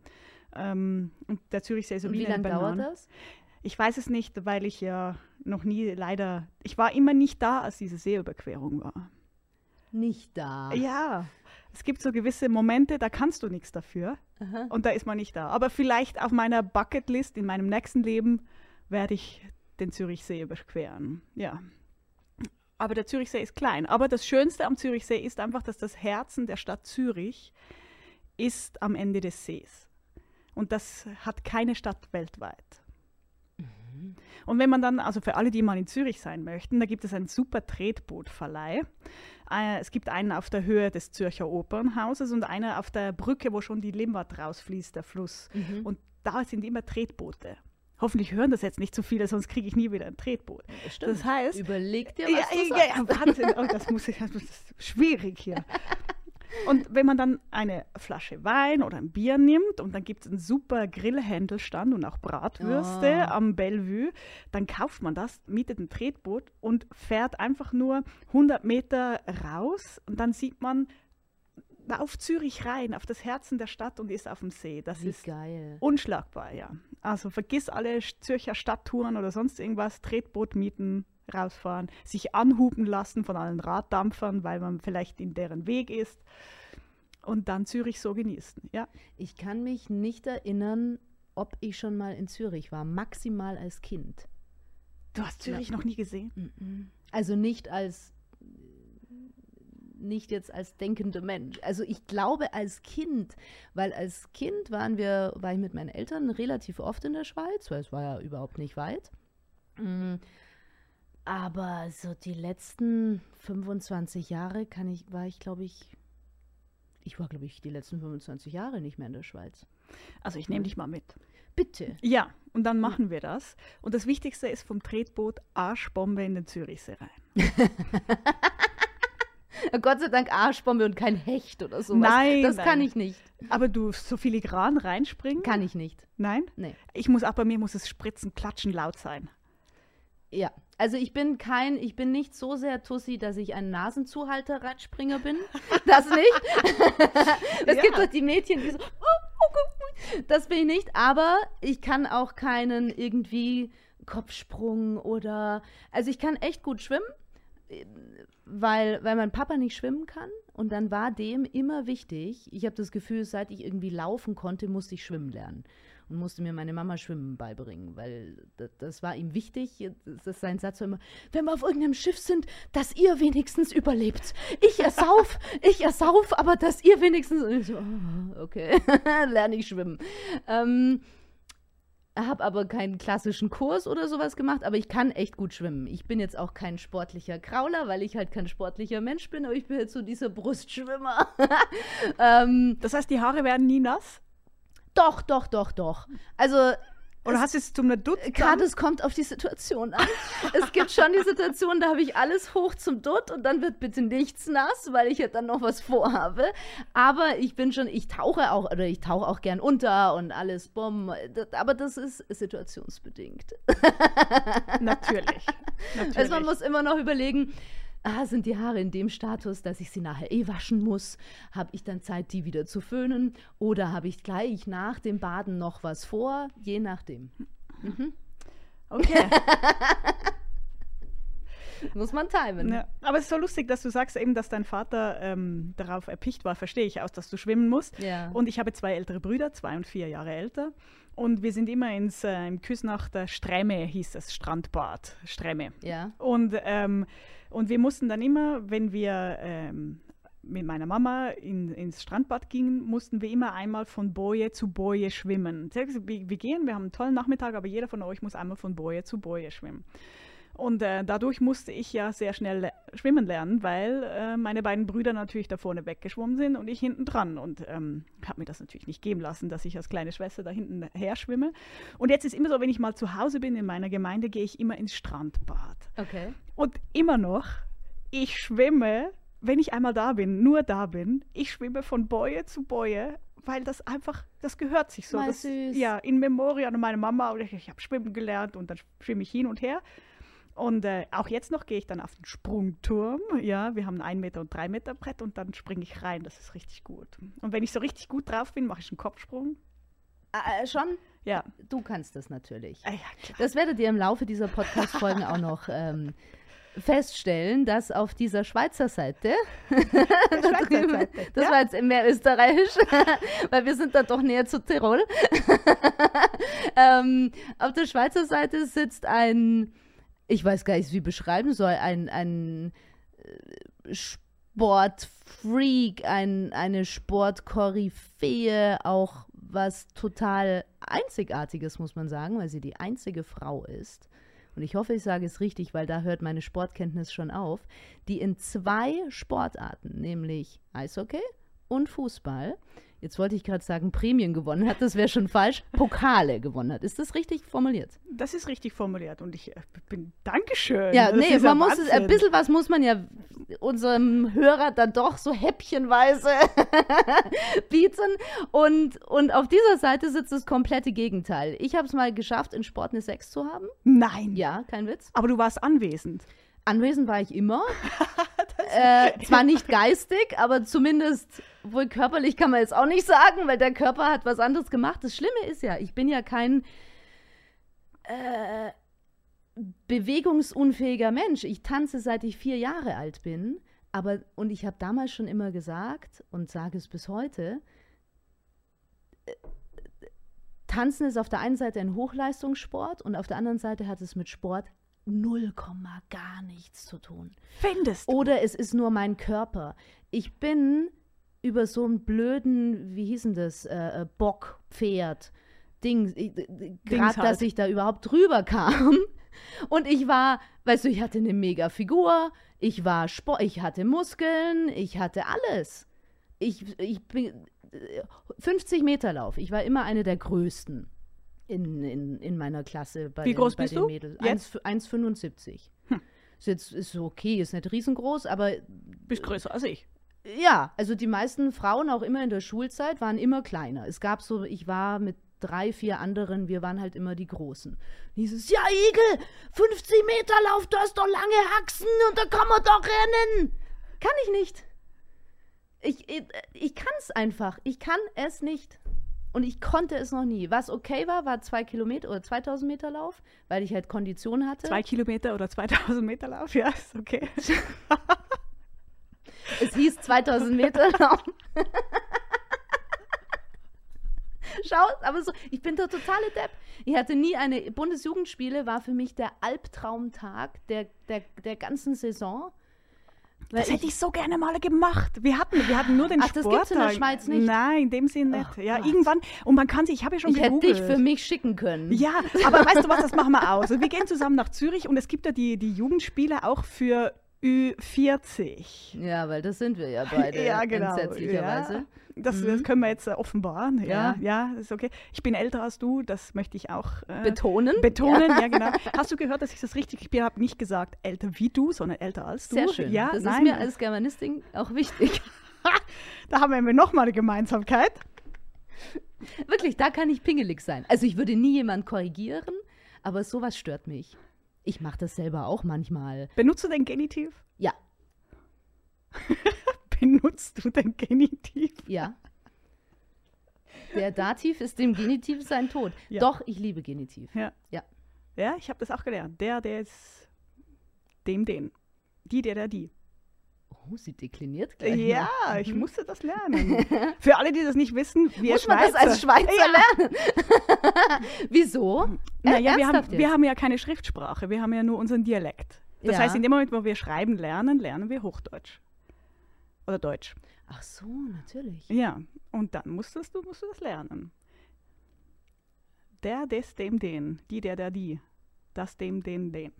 Ähm, und der Zürichsee ist so Und wie, lange dauert das? Ich weiß es nicht, weil ich ja noch nie leider, ich war immer nicht da, als diese Seeüberquerung war. nicht da. Ja, es gibt so gewisse Momente, da kannst du nichts dafür Aha. und da ist man nicht da. Aber vielleicht auf meiner Bucketlist in meinem nächsten Leben werde ich den Zürichsee überqueren. Ja. Aber der Zürichsee ist klein. Aber das Schönste am Zürichsee ist einfach, dass das Herzen der Stadt Zürich ist am Ende des Sees. Und das hat keine Stadt weltweit. Und wenn man dann, also für alle, die mal in Zürich sein möchten, da gibt es einen super Tretbootverleih. Äh, es gibt einen auf der Höhe des Zürcher Opernhauses und einen auf der Brücke, wo schon die Limmat rausfließt, der Fluss. Mhm. Und da sind immer Tretboote. Hoffentlich hören das jetzt nicht zu viele, sonst kriege ich nie wieder ein Tretboot. Stimmt. Das heißt, Überleg dir, ja, was du ja, sagst. ja, Wahnsinn. Oh, das muss ich, das ist schwierig hier. Und wenn man dann eine Flasche Wein oder ein Bier nimmt und dann gibt es einen super Grillhändelstand und auch Bratwürste Oh. am Bellevue, dann kauft man das, mietet ein Tretboot und fährt einfach nur 100 Meter raus und dann sieht man auf Zürich rein, auf das Herzen der Stadt und ist auf dem See. Das Wie ist geil. unschlagbar, ja. Also vergiss alle Zürcher Stadttouren oder sonst irgendwas, Tretboot mieten, rausfahren, sich anhupen lassen von allen Raddampfern, weil man vielleicht in deren Weg ist und dann Zürich so genießen, ja. Ich kann mich nicht erinnern, ob ich schon mal in Zürich war. Maximal als Kind. Du hast Zürich noch nie gesehen? Mhm. Also nicht als nicht jetzt als denkender Mensch. Also ich glaube als Kind, weil als Kind waren wir, war ich mit meinen Eltern relativ oft in der Schweiz, weil es war ja überhaupt nicht weit. Aber so die letzten 25 Jahre kann ich, war ich, glaube ich, ich war, glaube ich, die letzten 25 Jahre nicht mehr in der Schweiz. Also ich nehme dich mal mit. Bitte. Ja, und dann machen wir das. Und das Wichtigste ist vom Tretboot Arschbombe in den Zürichsee rein. Gott sei Dank Arschbombe und kein Hecht oder sowas. Nein, Das nein. kann ich nicht. Aber du so filigran reinspringen? Kann ich nicht. Nein? Nee. Ich muss auch bei mir muss es spritzen, klatschen laut sein. Ja, also ich bin kein, ich bin nicht so sehr Tussi, dass ich ein Nasenzuhalter-Radspringer bin. Das nicht. es Ja. gibt doch die Mädchen, die so, oh, oh, oh. das bin ich nicht. Aber ich kann auch keinen irgendwie Kopfsprung oder, also ich kann echt gut schwimmen, weil, weil mein Papa nicht schwimmen kann. Und dann war dem immer wichtig, ich habe das Gefühl, seit ich irgendwie laufen konnte, musste ich schwimmen lernen und musste mir meine Mama Schwimmen beibringen, weil das, war ihm wichtig. Das ist sein Satz immer, wenn wir auf irgendeinem Schiff sind, dass ihr wenigstens überlebt. Ich ersauf, ich ersauf, aber dass ihr wenigstens. Ich so, oh, okay, lerne ich schwimmen. Ähm, habe aber keinen klassischen Kurs oder sowas gemacht, aber ich kann echt gut schwimmen. Ich bin jetzt auch kein sportlicher Krauler, weil ich halt kein sportlicher Mensch bin, aber ich bin jetzt so dieser Brustschwimmer. ähm, Das heißt, die Haare werden nie nass? Doch, doch, doch, doch. Also Oder hast du es zum Dutt? Gerade es kommt auf die Situation an. es gibt schon die Situation, da habe ich alles hoch zum Dutt und dann wird bitte nichts nass, weil ich ja dann noch was vorhabe. Aber ich bin schon, ich tauche auch, oder ich tauche auch gern unter und alles bumm. Aber das ist situationsbedingt. Natürlich. Natürlich. Also man muss immer noch überlegen, ah, sind die Haare in dem Status, dass ich sie nachher eh waschen muss? Habe ich dann Zeit, die wieder zu föhnen? Oder habe ich gleich nach dem Baden noch was vor? Je nachdem. okay. Muss man timen. Ja. Aber es ist so lustig, dass du sagst eben, dass dein Vater ähm, darauf erpicht war, verstehe ich aus, dass du schwimmen musst. Ja. Und ich habe zwei ältere Brüder, zwei und vier Jahre älter. Und wir sind immer ins, äh, im Küsnach der Stremme, hieß es, Strandbad, Stremme. Ja. Und, ähm, und wir mussten dann immer, wenn wir ähm, mit meiner Mama in, ins Strandbad gingen, mussten wir immer einmal von Boje zu Boje schwimmen. Wir, wir gehen, wir haben einen tollen Nachmittag, aber jeder von euch muss einmal von Boje zu Boje schwimmen. Und äh, dadurch musste ich ja sehr schnell le- schwimmen lernen, weil äh, meine beiden Brüder natürlich da vorne weggeschwommen sind und ich hinten dran. Und ähm, habe mir das natürlich nicht geben lassen, dass ich als kleine Schwester da hinten her schwimme. Und jetzt ist immer so, wenn ich mal zu Hause bin in meiner Gemeinde, gehe ich immer ins Strandbad. Okay. Und immer noch, ich schwimme, wenn ich einmal da bin, nur da bin, ich schwimme von Boje zu Boje, weil das einfach, das gehört sich so. Das, süß. Ja, in Memoria an meine Mama, und ich, ich habe schwimmen gelernt und dann schwimme ich hin und her. Und äh, auch jetzt noch gehe ich dann auf den Sprungturm. Ja, wir haben ein 1 Meter und 3 Meter Brett und dann springe ich rein. Das ist richtig gut. Und wenn ich so richtig gut drauf bin, mache ich einen Kopfsprung. Äh, schon? Ja. Du kannst das natürlich. Ah, ja. Das werdet ihr im Laufe dieser Podcast-Folgen auch noch ähm, feststellen, dass auf dieser Schweizer Seite, Schweizer drüben- Seite, das ja. war jetzt mehr österreichisch, weil wir sind da doch näher zu Tirol. ähm, auf der Schweizer Seite sitzt ein, ich weiß gar nicht, wie ich beschreiben soll, ein, ein äh, Sportfreak, ein, eine Sportkoryphäe, auch was total Einzigartiges, muss man sagen, weil sie die einzige Frau ist. Und ich hoffe, ich sage es richtig, weil da hört meine Sportkenntnis schon auf, die in zwei Sportarten, nämlich Eishockey und Fußball, jetzt wollte ich gerade sagen, Prämien gewonnen hat, das wäre schon falsch, Pokale gewonnen hat. Ist das richtig formuliert? Das ist richtig formuliert und ich äh, bin Dankeschön. Ja, Das nee, man muss es, ein bisschen was muss man ja unserem Hörer dann doch so häppchenweise bieten. Und, und auf dieser Seite sitzt das komplette Gegenteil. Ich habe es mal geschafft, in Sport eine 6 zu haben. Nein. Ja, kein Witz. Aber du warst anwesend. Anwesend war ich immer. äh, zwar nicht geistig, aber zumindest wohl körperlich kann man jetzt auch nicht sagen, weil der Körper hat was anderes gemacht. Das Schlimme ist ja, ich bin ja kein äh, bewegungsunfähiger Mensch. Ich tanze seit ich vier Jahre alt bin. Aber, und ich habe damals schon immer gesagt und sage es bis heute, äh, Tanzen ist auf der einen Seite ein Hochleistungssport und auf der anderen Seite hat es mit Sport 0, gar nichts zu tun. Findest du? Oder es ist nur mein Körper. Ich bin über so einen blöden, wie hieß denn das, äh, äh, Bock, Pferd, Ding, gerade halt. dass ich da überhaupt drüber kam. Und ich war, weißt du, ich hatte eine mega Figur, ich war Sport, ich hatte Muskeln, ich hatte alles. Ich, ich bin äh, 50 Meter Lauf. Ich war immer eine der größten in, in, in meiner Klasse bei Wie den, groß bei bist den du Mädels. jetzt? 1 1,75. Ist jetzt ist okay, ist nicht riesengroß, aber bist größer als ich. ja, also die meisten Frauen auch immer in der Schulzeit waren immer kleiner. Es gab so, ich war mit drei, vier anderen, wir waren halt immer die Großen. Dieses, ja, Igel, 50 Meter Lauf, du hast doch lange Haxen und da kann man doch rennen. Kann ich nicht. Ich, ich, ich kann es einfach. Ich kann es nicht. Und ich konnte es noch nie. Was okay war, war zwei Kilometer oder 2000 Meter Lauf, weil ich halt Kondition hatte. Zwei Kilometer oder 2000 Meter Lauf, ja, ist okay. Es hieß 2000 Meter Lauf. Schau, aber so, ich bin der totale Depp. Ich hatte nie eine, Bundesjugendspiele war für mich der Albtraumtag der, der, der ganzen Saison. Das hätte ich so gerne mal gemacht. Wir hatten, wir hatten nur den Ach, das Sporttag. gibt's in der Schweiz nicht? Nein, in dem Sinne nicht. Ach ja, Gott. irgendwann. Und man kann sich, ich habe ja schon ich hätte gegoogelt. dich für mich schicken können. Ja, aber weißt du was, das machen wir aus. Wir gehen zusammen nach Zürich und es gibt ja die, die Jugendspiele auch für Ü40. Ja, weil das sind wir ja beide. ja, genau. Entsetzlicherweise. Ja. Das, Mhm. das können wir jetzt äh, offenbaren. Ja, Ja. ja, ist okay. Ich bin älter als du, das möchte ich auch äh, Betonen. betonen. Ja. genau. Hast du gehört, dass ich das richtig, ich habe nicht gesagt älter wie du, sondern älter als du. Sehr schön. Ja, das nein, ist mir als Germanistin auch wichtig. da haben wir nochmal eine Gemeinsamkeit. Wirklich, da kann ich pingelig sein. Also ich würde nie jemand korrigieren, aber sowas stört mich. Ich mache das selber auch manchmal. Benutzt du den Genitiv? Ja, Benutzt du den Genitiv? ja. Der Dativ ist dem Genitiv sein Tod. Ja. Doch, ich liebe Genitiv. Ja. Ja. Ja, ich habe das auch gelernt. Der, der ist dem, den. Die, der, der, die. Oh, sie dekliniert gleich. Ja, noch. ich musste das lernen. Für alle, die das nicht wissen, wir Muss man das als Schweizer- Schweizer lernen? Wieso? Naja, Äh, wir haben, wir haben ja keine Schriftsprache, wir haben ja nur unseren Dialekt. Das Ja. heißt, in dem Moment, wo wir schreiben lernen, lernen wir Hochdeutsch. Oder Deutsch. Ach so, natürlich. Ja, und dann musstest du, musst du das lernen. Der, des, dem, den. Die, der, der, die. Das, dem, den, den.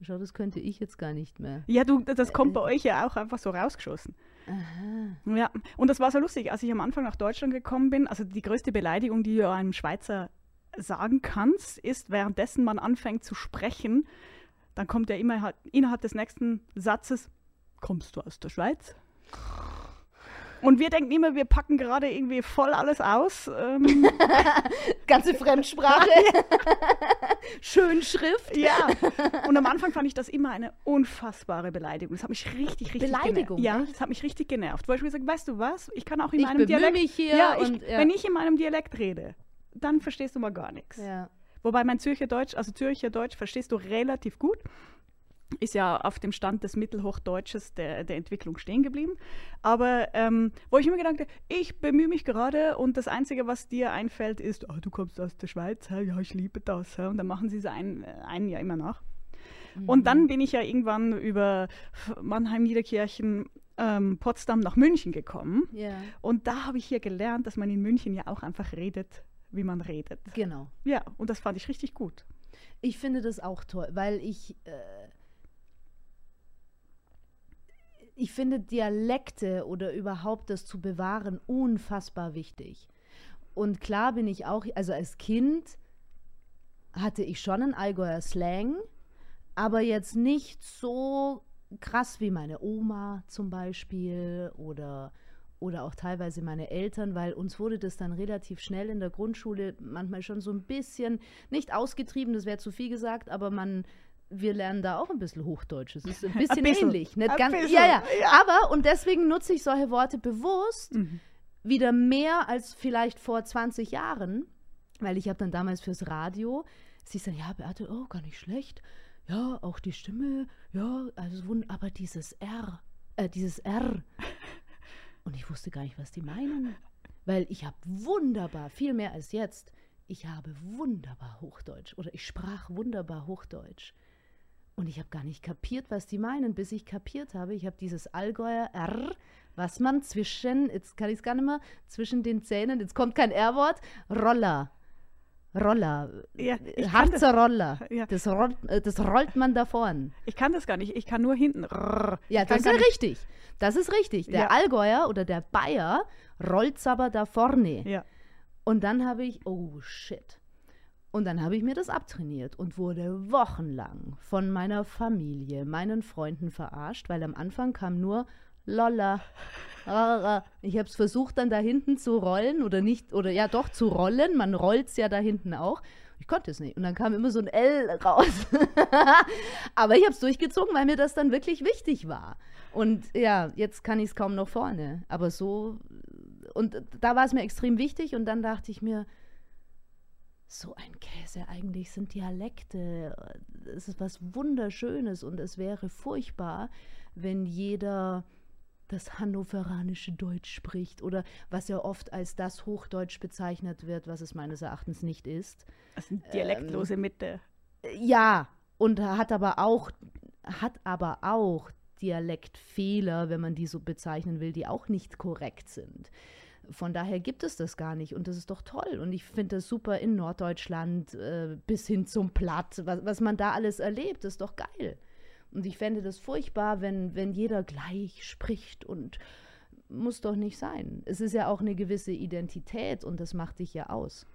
Schau, das könnte ich jetzt gar nicht mehr. Ja, du, das kommt bei euch ja auch einfach so rausgeschossen. Aha. Ja, und das war so lustig, als ich am Anfang nach Deutschland gekommen bin. Also die größte Beleidigung, die du einem Schweizer sagen kannst, ist, währenddessen man anfängt zu sprechen, dann kommt ja immer halt innerhalb des nächsten Satzes, kommst du aus der Schweiz? Und wir denken immer, wir packen gerade irgendwie voll alles aus. Ähm, Ganze Fremdsprache. Schönschrift. ja. Und am Anfang fand ich das immer eine unfassbare Beleidigung. Das hat mich richtig, richtig Beleidigung. Ja, das hat mich richtig genervt. Weil ich mir gesagt, weißt du was? Ich kann auch in Ich meinem Dialekt. mich hier ja, ich, und- ja. wenn ich in meinem Dialekt rede, dann verstehst du mal gar nichts. Ja. Wobei mein Zürcher Deutsch, also Zürcher Deutsch, verstehst du relativ gut. Ist ja auf dem Stand des Mittelhochdeutsches der, der Entwicklung stehen geblieben. Aber ähm, wo ich mir gedacht habe, ich bemühe mich gerade und das Einzige, was dir einfällt, ist, oh, du kommst aus der Schweiz, ja, ich liebe das. Und dann machen sie es ein, ein Jahr immer nach. Mhm. Und dann bin ich ja irgendwann über Mannheim, Niederkirchen, ähm, Potsdam nach München gekommen. Yeah. Und da habe ich hier gelernt, dass man in München ja auch einfach redet, wie man redet. Genau. Ja, und das fand ich richtig gut. Ich finde das auch toll, weil ich. Äh ich finde Dialekte oder überhaupt das zu bewahren unfassbar wichtig. Und klar bin ich auch, also als Kind hatte ich schon einen Allgäuer Slang, aber jetzt nicht so krass wie meine Oma zum Beispiel oder, oder auch teilweise meine Eltern, weil uns wurde das dann relativ schnell in der Grundschule manchmal schon so ein bisschen, nicht ausgetrieben, das wäre zu viel gesagt, aber man wir lernen da auch ein bisschen Hochdeutsch. Es ist ein bisschen, ein bisschen ähnlich. Nicht ganz, bisschen, ja, ja, ja, Aber, und deswegen nutze ich solche Worte bewusst mhm. wieder mehr als vielleicht vor 20 Jahren, weil ich habe dann damals fürs Radio, sie sagt, ja, Beate, oh, gar nicht schlecht. Ja, auch die Stimme, ja, also aber dieses R, äh, dieses R. Und ich wusste gar nicht, was die meinen. Weil ich habe wunderbar, viel mehr als jetzt, ich habe wunderbar Hochdeutsch oder ich sprach wunderbar Hochdeutsch. Und ich habe gar nicht kapiert, was die meinen, bis ich kapiert habe. Ich habe dieses Allgäuer R, was man zwischen, jetzt kann ich es gar nicht mehr, zwischen den Zähnen, jetzt kommt kein R-Wort, Roller. Roller. Ja, Harzer Roller. Ja. Das, rollt, äh, das rollt man da vorn. Ich kann das gar nicht. Ich kann nur hinten. Rrr. Ja, das ist richtig. Das ist richtig. Der ja. Allgäuer oder der Bayer rollt aber da vorne. Ja. Und dann habe ich, oh shit. Und dann habe ich mir das abtrainiert und wurde wochenlang von meiner Familie, meinen Freunden verarscht, weil am Anfang kam nur Lolla. Ich habe es versucht, dann da hinten zu rollen oder nicht, oder ja doch zu rollen. Man rollt es ja da hinten auch. Ich konnte es nicht. Und dann kam immer so ein L raus. Aber ich habe es durchgezogen, weil mir das dann wirklich wichtig war. Und ja, jetzt kann ich es kaum noch vorne. Aber so, und da war es mir extrem wichtig. Und dann dachte ich mir, so ein Käse, eigentlich sind Dialekte, es ist was Wunderschönes und es wäre furchtbar, wenn jeder das hannoveranische Deutsch spricht oder was ja oft als das Hochdeutsch bezeichnet wird, was es meines Erachtens nicht ist. Das sind dialektlose ähm, Mitte. Ja, und hat aber auch hat aber auch Dialektfehler, wenn man die so bezeichnen will, die auch nicht korrekt sind. Von daher gibt es das gar nicht und das ist doch toll. Und ich finde das super in Norddeutschland äh, bis hin zum Platt, was, was man da alles erlebt, ist doch geil. Und ich fände das furchtbar, wenn, wenn jeder gleich spricht und muss doch nicht sein. Es ist ja auch eine gewisse Identität und das macht dich ja aus.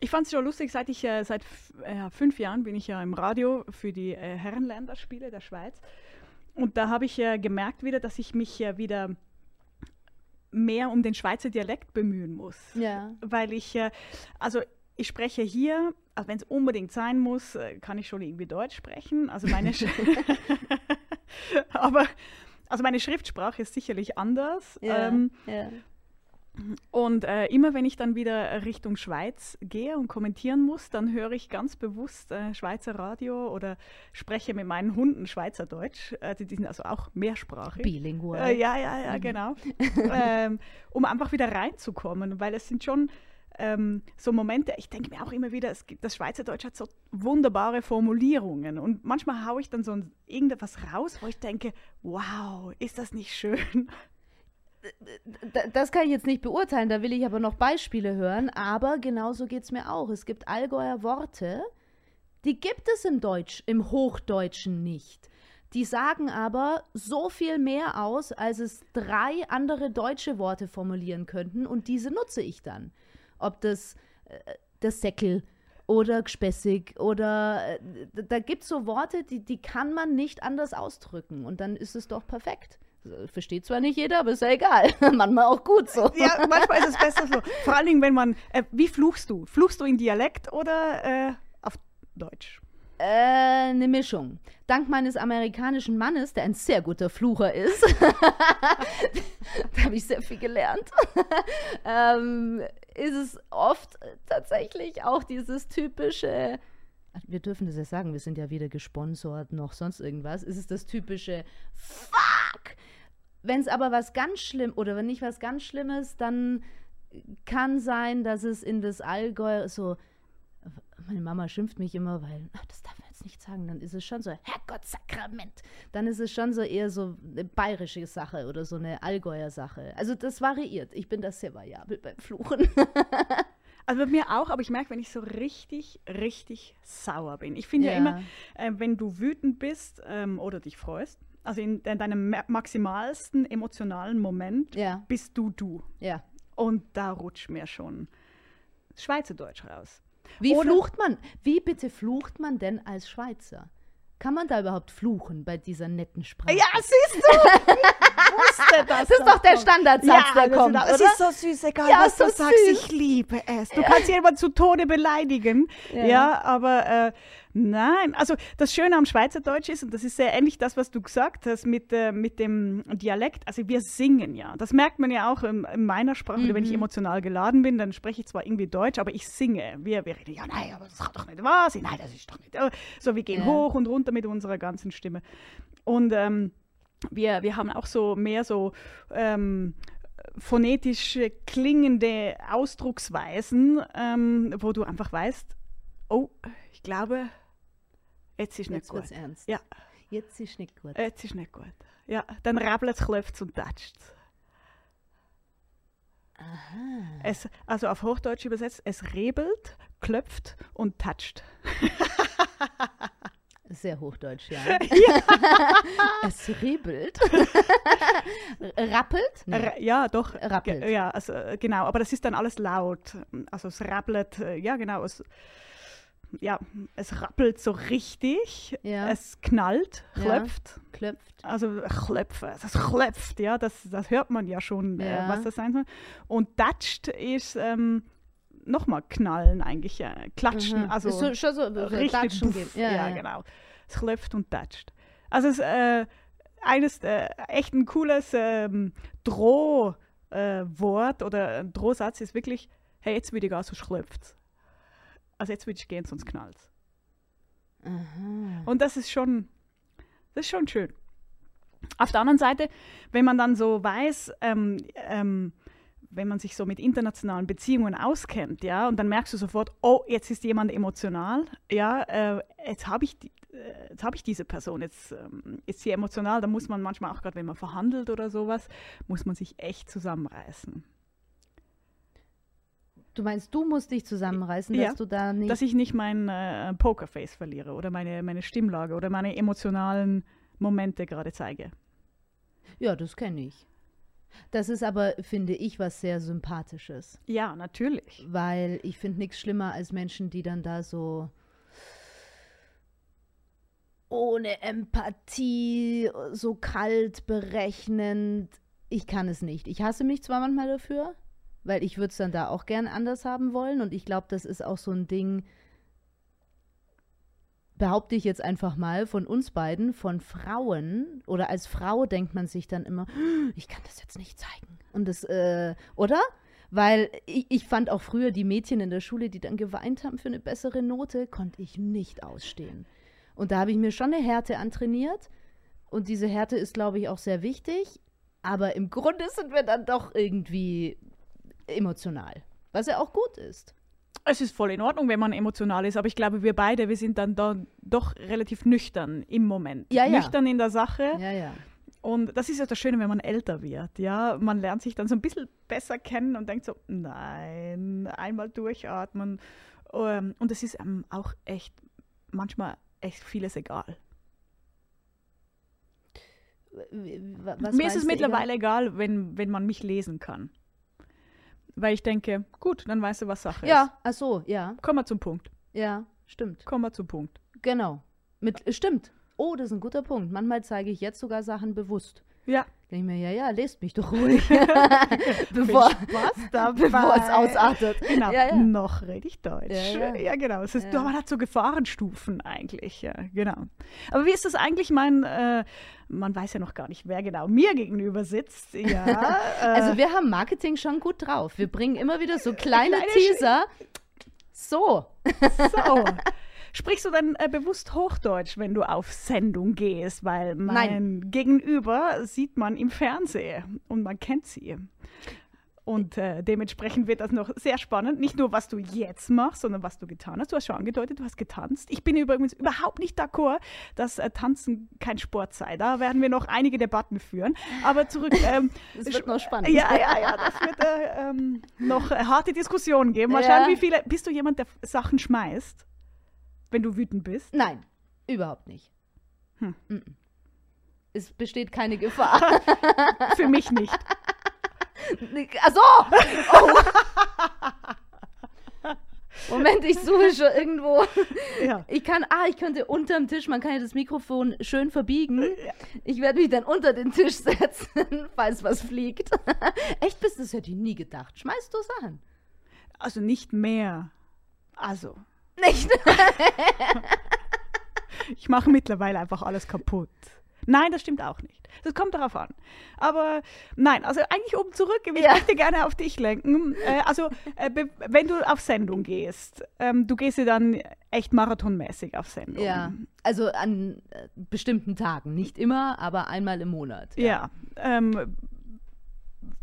Ich fand es schon lustig, seit ich äh, seit äh, fünf Jahren bin ich ja im Radio für die äh, Herrenländerspiele der Schweiz. Und da habe ich äh, gemerkt wieder, dass ich mich äh, wieder mehr um den Schweizer Dialekt bemühen muss. Ja. Weil ich, äh, also ich spreche hier, also wenn es unbedingt sein muss, äh, kann ich schon irgendwie Deutsch sprechen. Also meine, aber also meine Schriftsprache ist sicherlich anders. Ja, ähm, ja. Und äh, immer wenn ich dann wieder Richtung Schweiz gehe und kommentieren muss, dann höre ich ganz bewusst äh, Schweizer Radio oder spreche mit meinen Hunden Schweizerdeutsch. Äh, die, sind also auch mehrsprachig. Bilingual. Äh, ja, ja, ja, mhm. genau. ähm, um einfach wieder reinzukommen, weil es sind schon ähm, so Momente, ich denke mir auch immer wieder, es gibt, das Schweizerdeutsch hat so wunderbare Formulierungen und manchmal haue ich dann so irgendetwas raus, wo ich denke, wow, ist das nicht schön? Das kann ich jetzt nicht beurteilen, da will ich aber noch Beispiele hören, aber genauso geht es mir auch. Es gibt Allgäuer Worte, die gibt es im Deutsch, im Hochdeutschen nicht. Die sagen aber so viel mehr aus, als es drei andere deutsche Worte formulieren könnten und diese nutze ich dann. Ob das äh, das Säckel oder gespässig oder äh, da gibt es so Worte, die, die kann man nicht anders ausdrücken und dann ist es doch perfekt. Versteht zwar nicht jeder, aber ist ja egal. manchmal auch gut so. Ja, manchmal ist es besser so. Vor allen Dingen, wenn man, äh, wie fluchst du? Fluchst du in Dialekt oder äh, auf Deutsch? Äh, eine Mischung. Dank meines amerikanischen Mannes, der ein sehr guter Flucher ist, da habe ich sehr viel gelernt, ähm, ist es oft tatsächlich auch dieses typische wir dürfen das ja sagen, wir sind ja weder gesponsert noch sonst irgendwas, ist es das typische Fuck! Wenn es aber was ganz schlimm oder wenn nicht was ganz Schlimmes, dann kann sein, dass es in das Allgäu so. Meine Mama schimpft mich immer, weil, ach, das darf man jetzt nicht sagen, dann ist es schon so, Herrgottsakrament. Dann ist es schon so eher so eine bayerische Sache oder so eine Allgäuer Sache. Also das variiert. Ich bin da sehr variabel beim Fluchen. Also bei mir auch, aber ich merke, wenn ich so richtig, richtig sauer bin. Ich finde ja. ja. immer, äh, wenn du wütend bist ähm, oder dich freust, also in, in deinem maximalsten emotionalen Moment, ja. bist du du. Ja. Und da rutscht mir schon Schweizerdeutsch raus. Wie oder flucht man? Wie bitte flucht man denn als Schweizer? Kann man da überhaupt fluchen bei dieser netten Sprache? Ja, siehst du! wusste das. Das ist doch der Standardsatz, ja, der kommt. Es ist so süß, egal ja, was so du süß. sagst, ich liebe es. Du ja. kannst jemanden zu Tode beleidigen, ja, ja aber äh, nein. Also das Schöne am Schweizerdeutsch ist, und das ist sehr ähnlich das, was du gesagt hast mit, äh, mit dem Dialekt, also wir singen ja. Das merkt man ja auch in, in meiner Sprache, mhm. wenn ich mhm. emotional geladen bin, dann spreche ich zwar irgendwie Deutsch, aber ich singe. Wir, wir reden, ja, nein, aber das hat doch nicht was, nein, das ist doch nicht. Äh, so, wir gehen hoch und runter mit unserer ganzen Stimme. Und ähm, wir, wir haben auch so mehr so ähm, phonetisch klingende Ausdrucksweisen, ähm, wo du einfach weißt, oh, ich glaube, jetzt ist jetzt nicht gut. ernst. Ja. Jetzt ist nicht gut. Jetzt ist nicht gut. Ja, dann rabbelt es, klopft und tatscht Aha. es. Also auf Hochdeutsch übersetzt, es rebelt, klopft und tatscht. Sehr hochdeutsch, ja. ja. es rebelt. Rappelt? Nee. Ja, doch. Rappelt. Ja, also, äh, genau. Aber das ist dann alles laut. Also es rappelt, äh, ja genau. Es, ja, es rappelt so richtig. Ja. Es knallt, klopft. Ja, klopft. Also klopfen, es klopft, ja, das, das hört man ja schon, äh, ja. Äh, was das sein soll. Und datscht ist ähm, nochmal knallen eigentlich, ja. klatschen, mhm. also so, schon so, so richtig buff, ja, genau. Es klopft und datscht. Also es ist äh, eines, äh, echt ein cooles ähm, Drohwort äh, oder ein Drohsatz ist wirklich, hey, jetzt ich gehen, sonst klopft Also jetzt würde ich gehen, sonst knallt Und das ist schon, das ist schon schön. Auf der anderen Seite, wenn man dann so weiß, ähm, ähm, wenn man sich so mit internationalen Beziehungen auskennt, ja, und dann merkst du sofort, oh, jetzt ist jemand emotional, ja, äh, jetzt habe ich, äh, jetzt ich diese Person, jetzt ähm, ist sie emotional, da muss man manchmal auch gerade, wenn man verhandelt oder sowas, muss man sich echt zusammenreißen. Du meinst, du musst dich zusammenreißen, dass ja, du da nicht. Dass ich nicht mein äh, Pokerface verliere oder meine, meine Stimmlage oder meine emotionalen Momente gerade zeige. Ja, das kenne ich. Das ist aber, finde ich, was sehr Sympathisches. Ja, natürlich. Weil ich finde nichts schlimmer als Menschen, die dann da so ohne Empathie, so kalt, berechnend. Ich kann es nicht. Ich hasse mich zwar manchmal dafür, weil ich würde es dann da auch gern anders haben wollen. Und ich glaube, das ist auch so ein Ding, behaupte ich jetzt einfach mal, von uns beiden, von Frauen, oder als Frau denkt man sich dann immer, ich kann das jetzt nicht zeigen. Und das, äh, oder? Weil ich, ich, fand auch früher die Mädchen in der Schule, die dann geweint haben für eine bessere Note, konnte ich nicht ausstehen. Und da habe ich mir schon eine Härte antrainiert. Und diese Härte ist, glaube ich, auch sehr wichtig. Aber im Grunde sind wir dann doch irgendwie emotional. Was ja auch gut ist es ist voll in Ordnung, wenn man emotional ist, aber ich glaube, wir beide, wir sind dann, dann doch relativ nüchtern im Moment. Ja, ja. Nüchtern in der Sache. Ja, ja. Und das ist ja das Schöne, wenn man älter wird. Ja, man lernt sich dann so ein bisschen besser kennen und denkt so, nein, einmal durchatmen. Ähm, und es ist auch echt manchmal echt vieles egal. Was Mir ist es mittlerweile egal, egal wenn, wenn man mich lesen kann. Weil ich denke, gut, dann weißt du, was Sache ja, ist. Ja, ach so, ja. Komm mal zum Punkt. Ja, stimmt. Komm mal zum Punkt. Genau. Mit, stimmt. Oh, das ist ein guter Punkt. Manchmal zeige ich jetzt sogar Sachen bewusst. Ja. Denke ich mir, ja, ja, lest mich doch ruhig. bevor, bevor es ausartet. Genau, ja, ja. noch rede ich Deutsch. Ja, ja. genau. Es ist, Man hat so Gefahrenstufen eigentlich. Ja, genau. Aber wie ist das eigentlich, mein, äh, man weiß ja noch gar nicht, wer genau mir gegenüber sitzt. Ja, äh, also wir haben Marketing schon gut drauf. Wir bringen immer wieder so kleine, kleine Teaser. So. So. Sprichst du dann äh, bewusst Hochdeutsch, wenn du auf Sendung gehst? Weil mein Nein. Gegenüber sieht man im Fernsehen und man kennt sie. Und äh, dementsprechend wird das noch sehr spannend. Nicht nur, was du jetzt machst, sondern was du getan hast. Du hast schon angedeutet, du hast getanzt. Ich bin übrigens überhaupt nicht d'accord, dass äh, Tanzen kein Sport sei. Da werden wir noch einige Debatten führen. Aber zurück. Ähm, Das wird noch spannend. ja, ja, ja, das wird äh, ähm, noch äh, harte Diskussionen geben. Mal Ja. schauen, wie viele. Bist du jemand, der Sachen schmeißt, wenn du wütend bist? Nein, überhaupt nicht. Hm. Es besteht keine Gefahr. Für mich nicht. Achso! Oh. Moment, ich suche schon irgendwo. Ja. Ich kann, ah, ich könnte unterm Tisch, man kann ja das Mikrofon schön verbiegen. Ich werde mich dann unter den Tisch setzen, falls was fliegt. Echt bist das hätte ich nie gedacht. Schmeißt du Sachen? Also nicht mehr. Also, Nicht? ich mache mittlerweile einfach alles kaputt. Nein, das stimmt auch nicht. Das kommt darauf an. Aber nein, also eigentlich oben zurück. Ich Ja. möchte gerne auf dich lenken. Äh, also, äh, wenn du auf Sendung gehst, ähm, du gehst ja dann echt marathonmäßig auf Sendung. Ja, also an äh, bestimmten Tagen. Nicht immer, aber einmal im Monat. Ja. Ähm,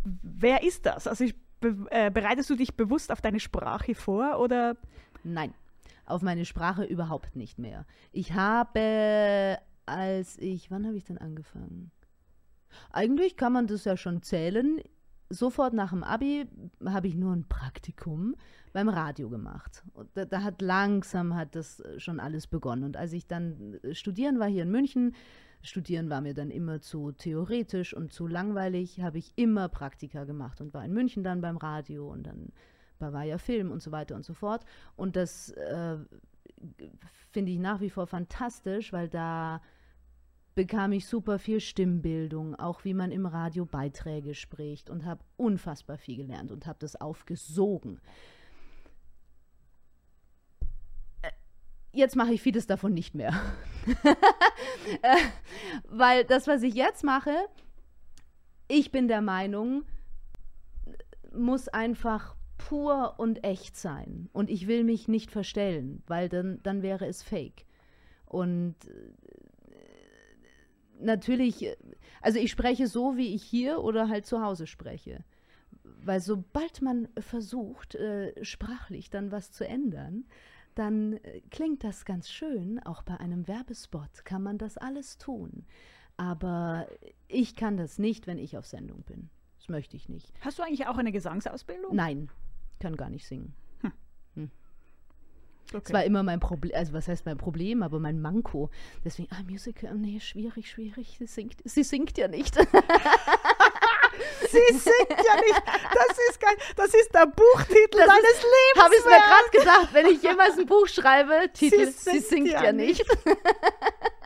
wer ist das? Also, ich, be äh, bereitest du dich bewusst auf deine Sprache vor oder? Nein, auf meine Sprache überhaupt nicht mehr. Ich habe, als ich, wann habe ich denn angefangen? Eigentlich kann man das ja schon zählen. Sofort nach dem Abi habe ich nur ein Praktikum beim Radio gemacht. Und da, da hat langsam hat das schon alles begonnen. Und als ich dann äh, studieren war hier in München, studieren war mir dann immer zu theoretisch und zu langweilig, habe ich immer Praktika gemacht und war in München dann beim Radio und dann Bavaria Film und so weiter und so fort. Und das äh, finde ich nach wie vor fantastisch, weil da bekam ich super viel Stimmbildung, auch wie man im Radio Beiträge spricht und habe unfassbar viel gelernt und habe das aufgesogen. Äh, Jetzt mache ich vieles davon nicht mehr. Äh, weil das, was ich jetzt mache, ich bin der Meinung, muss einfach pur und echt sein. Und ich will mich nicht verstellen, weil dann, dann wäre es fake. Und äh, natürlich, also ich spreche so, wie ich hier oder halt zu Hause spreche. Weil sobald man versucht, äh, sprachlich dann was zu ändern, dann äh, klingt das ganz schön. Auch bei einem Werbespot kann man das alles tun. Aber ich kann das nicht, wenn ich auf Sendung bin. Das möchte ich nicht. Hast du eigentlich auch eine Gesangsausbildung? Nein, kann gar nicht singen. Okay. Das war immer mein Problem, also was heißt mein Problem, aber mein Manko. Deswegen, ah, Musical, nee, schwierig, schwierig. Sie singt, sie singt ja nicht. Sie singt ja nicht. Das ist geil. Das ist der Buchtitel Das deines Lebens. Habe ich mir gerade gedacht, wenn ich jemals ein Buch schreibe, Titel, sie singt singt, ja ja nicht.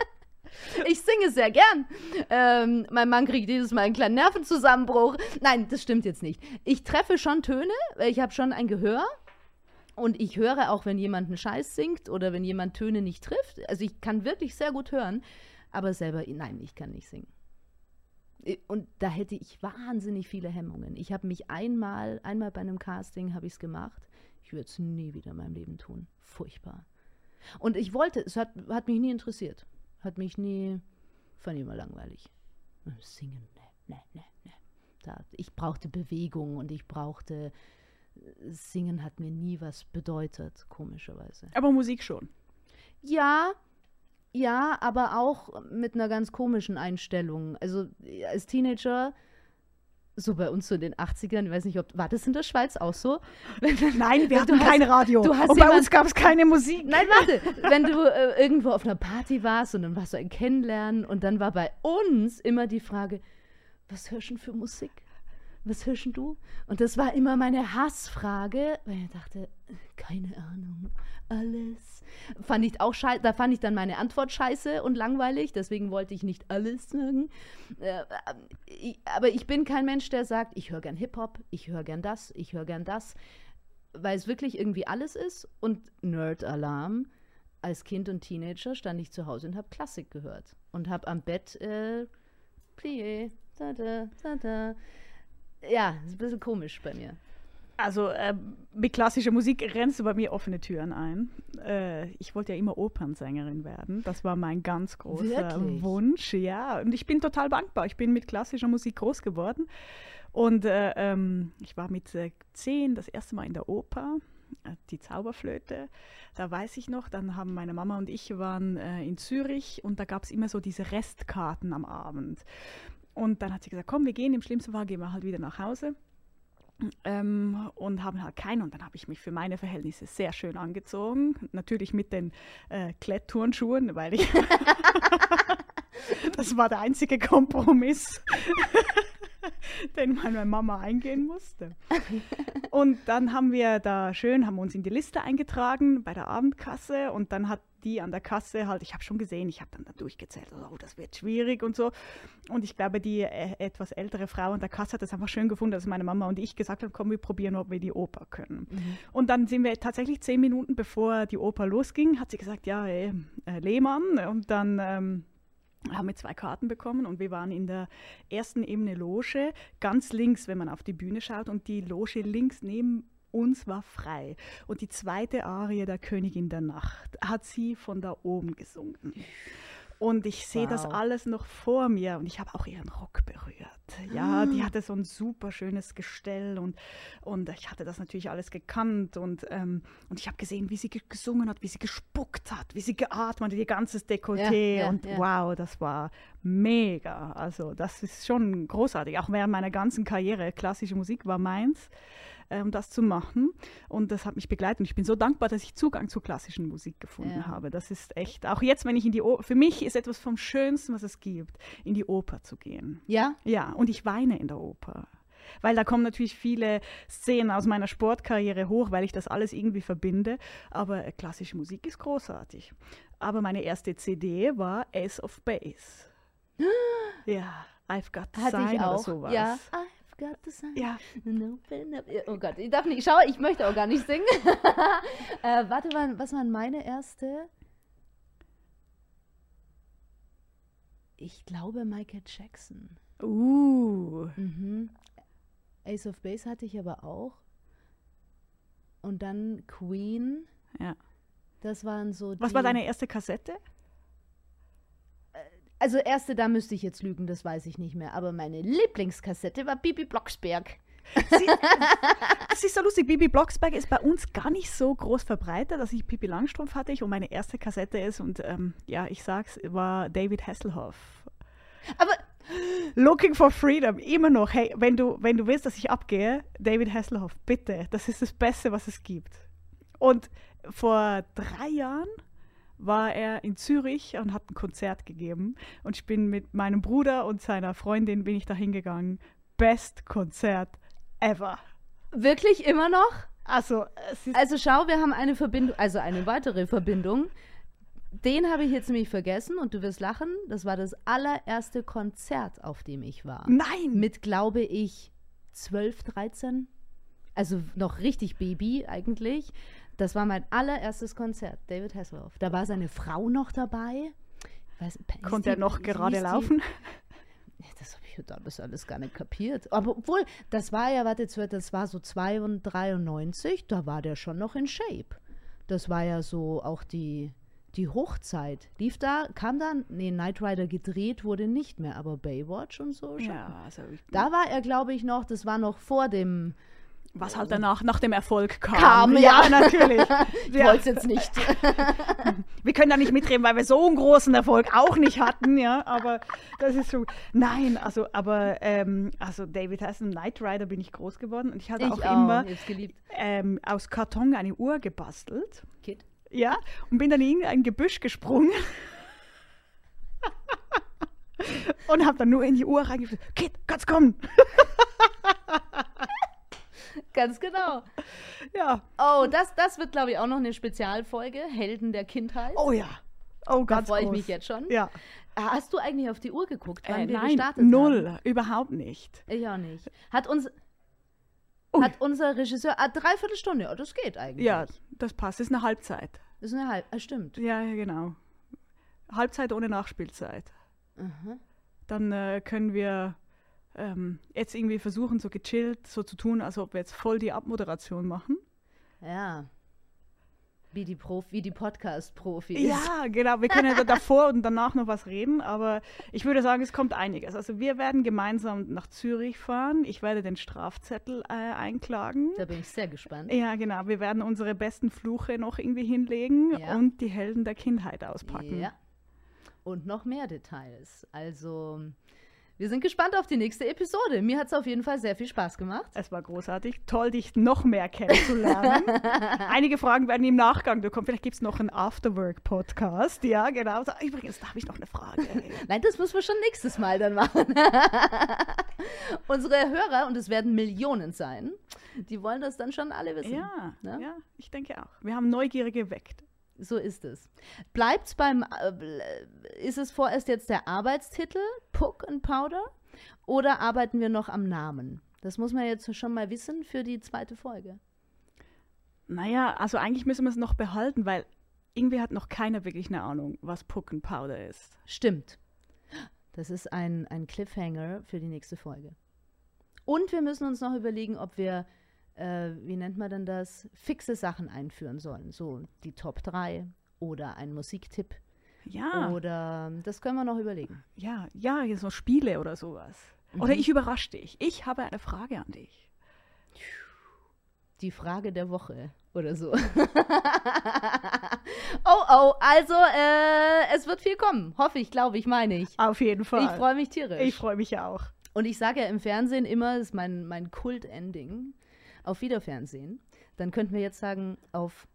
ich singe sehr gern. Ähm, mein Mann kriegt jedes Mal einen kleinen Nervenzusammenbruch. Nein, das stimmt jetzt nicht. Ich treffe schon Töne, weil ich habe schon ein Gehör. Und ich höre auch, wenn jemand einen Scheiß singt oder wenn jemand Töne nicht trifft. Also ich kann wirklich sehr gut hören, aber selber, nein, ich kann nicht singen. Und da hätte ich wahnsinnig viele Hemmungen. Ich habe mich einmal, einmal bei einem Casting habe ich es gemacht. Ich würde es nie wieder in meinem Leben tun. Furchtbar. Und ich wollte, es hat, hat mich nie interessiert. Hat mich nie, fand ich immer langweilig. Singen, ne, ne, ne, ne. Ich brauchte Bewegung und ich brauchte, Singen hat mir nie was bedeutet, komischerweise. Aber Musik schon. Ja, ja, aber auch mit einer ganz komischen Einstellung. Also als Teenager, so bei uns so in den 80ern, ich weiß nicht, ob, war das in der Schweiz auch so? Nein, wir hatten hast- kein Radio. du hast und bei jemand- uns gab es keine Musik. Nein, warte, wenn du äh, irgendwo auf einer Party warst und dann warst du ein Kennenlernen und dann war bei uns immer die Frage, was hörst du denn für Musik? Was hörst du? Und das war immer meine Hassfrage, weil ich dachte, keine Ahnung, alles. Fand ich auch scheiße, da fand ich dann meine Antwort scheiße und langweilig, deswegen wollte ich nicht alles sagen. Äh, äh, aber ich bin kein Mensch, der sagt, ich höre gern Hip-Hop, ich höre gern das, ich höre gern das, weil es wirklich irgendwie alles ist. Und Nerd-Alarm, als Kind und Teenager stand ich zu Hause und habe Klassik gehört und habe am Bett äh, Plié, da, da, da, da. Ja, ist ein bisschen komisch bei mir. Also äh, mit klassischer Musik rennst du bei mir offene Türen ein. Äh, ich wollte ja immer Opernsängerin werden. Das war mein ganz großer Wirklich? Wunsch. Ja, und ich bin total dankbar. Ich bin mit klassischer Musik groß geworden. Und äh, ähm, ich war mit äh, zehn das erste Mal in der Oper, äh, die Zauberflöte. Da weiß ich noch, dann haben meine Mama und ich waren äh, in Zürich und da gab es immer so diese Restkarten am Abend. Und dann hat sie gesagt, komm, wir gehen, im schlimmsten Fall gehen wir halt wieder nach Hause. Ähm, und haben halt keine. Und dann habe ich mich für meine Verhältnisse sehr schön angezogen. Natürlich mit den äh, Klettturnschuhen, weil ich. das war der einzige Kompromiss, den meine Mama eingehen musste. Und dann haben wir da schön, haben uns in die Liste eingetragen bei der Abendkasse und dann hat die an der Kasse halt, ich habe schon gesehen, ich habe dann da durchgezählt, oh, das wird schwierig und so. Und ich glaube, die äh, etwas ältere Frau an der Kasse hat das einfach schön gefunden, dass meine Mama und ich gesagt haben, komm, wir probieren, ob wir die Oper können. Und dann sind wir tatsächlich zehn Minuten bevor die Oper losging, hat sie gesagt, ja, äh, äh, Lehmann. Und dann ähm, haben wir zwei Karten bekommen und wir waren in der ersten Ebene Loge, ganz links, wenn man auf die Bühne schaut und die Loge links neben uns war frei. Und die zweite Arie der Königin der Nacht hat sie von da oben gesungen. Und ich sehe das Wow. alles noch vor mir und ich habe auch ihren Rock berührt. Ja, die hatte so ein super schönes Gestell und, und ich hatte das natürlich alles gekannt und, ähm, und ich habe gesehen, wie sie ge- gesungen hat, wie sie gespuckt hat, wie sie geatmet hat, ihr ganzes Dekolleté Ja, ja, und ja. wow, das war mega. Also das ist schon großartig. Auch während meiner ganzen Karriere, klassische Musik war meins ähm, das zu machen. Und das hat mich begleitet. Und ich bin so dankbar, dass ich Zugang zur klassischen Musik gefunden Ja. habe. Das ist echt, auch jetzt, wenn ich in die Oper, für mich ist etwas vom Schönsten, was es gibt, in die Oper zu gehen. Ja? Ja, und ich weine in der Oper. Weil da kommen natürlich viele Szenen aus meiner Sportkarriere hoch, weil ich das alles irgendwie verbinde. Aber klassische Musik ist großartig. Aber meine erste CD war Ace of Base. Ja, I've Got to Hatte Sign oder auch. sowas. Ja. Got to sign. Ja. Oh Gott, ich darf nicht. Schau, ich möchte auch gar nicht singen. äh, warte mal, was war meine erste? Ich glaube Michael Jackson. Uh. Mhm. Ace of Base hatte ich aber auch. Und dann Queen. Ja. Das waren so Was war deine erste Kassette? Also erste, da müsste ich jetzt lügen, das weiß ich nicht mehr. Aber meine Lieblingskassette war Bibi Blocksberg. Das ist so lustig. Bibi Blocksberg ist bei uns gar nicht so groß verbreitet, dass ich Pippi Langstrumpf hatte ich und meine erste Kassette ist und ähm, ja, ich sag's, war David Hasselhoff. Aber Looking for Freedom, immer noch. Hey, wenn du, wenn du willst, dass ich abgehe, David Hasselhoff, bitte. Das ist das Beste, was es gibt. Und vor drei Jahren war er in Zürich und hat ein Konzert gegeben. Und ich bin mit meinem Bruder und seiner Freundin bin ich da hingegangen. Best Konzert ever. wirklich immer noch? Also, Also schau, wir haben eine Verbindung, also eine weitere Verbindung. Den habe ich jetzt nämlich vergessen und du wirst lachen. Das war das allererste Konzert, auf dem ich war. Nein! Mit, glaube ich, 12, 13. Also noch richtig Baby eigentlich. Das war mein allererstes Konzert, David Hasselhoff. Da war seine Frau noch dabei. Weiß, Konnte er noch gerade die? laufen? Das habe ich damals alles gar nicht kapiert. Aber obwohl, das war ja, warte, das war so 93, da war der schon noch in Shape. Das war ja so auch die, die Hochzeit. Lief da, kam dann, nee, Knight Rider gedreht wurde nicht mehr, aber Baywatch und so schon. Ja, also Da war er, glaube ich, noch, das war noch vor dem, was halt danach, nach dem Erfolg kam. Kam, ja, ja. natürlich. ich Ja. wollte es jetzt nicht. Wir können da nicht mitreden, weil wir so einen großen Erfolg auch nicht hatten, ja. Aber das ist so. Nein, also, aber ähm, also David Hasselhoff, Knight Rider bin ich groß geworden und ich hatte Ich auch, auch, immer ähm, aus Karton eine Uhr gebastelt. Kid. Ja, und bin dann in ein Gebüsch gesprungen. und habe dann nur in die Uhr reingeführt. Kid, kannst kommen. Ganz genau. Ja. Oh, das, das wird, glaube ich, auch noch eine Spezialfolge, Helden der Kindheit. Oh ja. Oh, da ganz freue ich mich jetzt schon. Ja. Hast du eigentlich auf die Uhr geguckt, wann Äh, wir nein, gestartet haben? null. Überhaupt nicht. Ich auch nicht. Hat uns Ui. hat unser Regisseur ah, dreiviertel Stunde. Oh, das geht eigentlich. Ja, das passt. Das ist eine Halbzeit. Das ist eine halb. Ah, stimmt. Ja, genau. Halbzeit ohne Nachspielzeit. Aha. Dann äh, können wir ähm, jetzt irgendwie versuchen, so gechillt, so zu tun, als ob wir jetzt voll die Abmoderation machen. Ja. Wie die, Prof wie die Podcast-Profis. Ja, genau. Wir können ja davor und danach noch was reden, aber ich würde sagen, es kommt einiges. Also wir werden gemeinsam nach Zürich fahren. Ich werde den Strafzettel äh, einklagen. Da bin ich sehr gespannt. Ja, genau. Wir werden unsere besten Fluche noch irgendwie hinlegen Ja. und die Helden der Kindheit auspacken. Ja. Und noch mehr Details. Also, wir sind gespannt auf die nächste Episode. Mir hat es auf jeden Fall sehr viel Spaß gemacht. Es war großartig. Toll, dich noch mehr kennenzulernen. Einige Fragen werden im Nachgang bekommen. Vielleicht gibt es noch einen Afterwork-Podcast. Ja, genau. Übrigens, da habe ich noch eine Frage. Nein, das müssen wir schon nächstes Mal dann machen. Unsere Hörer, und es werden Millionen sein, die wollen das dann schon alle wissen. ja, Ne? ja, ich denke auch. Wir haben Neugier geweckt. So ist es. Bleibt's beim, äh, ist es vorerst jetzt der Arbeitstitel, Puck and Powder, oder arbeiten wir noch am Namen? Das muss man jetzt schon mal wissen für die zweite Folge. Naja, also eigentlich müssen wir es noch behalten, weil irgendwie hat noch keiner wirklich eine Ahnung, was Puck and Powder ist. Stimmt. Das ist ein, ein Cliffhanger für die nächste Folge. Und wir müssen uns noch überlegen, ob wir, äh, wie nennt man denn das, fixe Sachen einführen sollen. So die Top 3 oder ein Musiktipp. Ja, Oder das können wir noch überlegen. ja, ja, hier so Spiele oder sowas. Oder ich überrasche dich. Ich habe eine Frage an dich. Die Frage der Woche oder so. oh, oh, also äh, es wird viel kommen. Hoffe ich, glaube ich, meine ich. Auf jeden Fall. Ich freue mich tierisch. Ich freue mich auch. Und ich sage ja im Fernsehen immer, das ist mein, mein Kult-Ending, auf Wiederfernsehen. Dann könnten wir jetzt sagen, auf,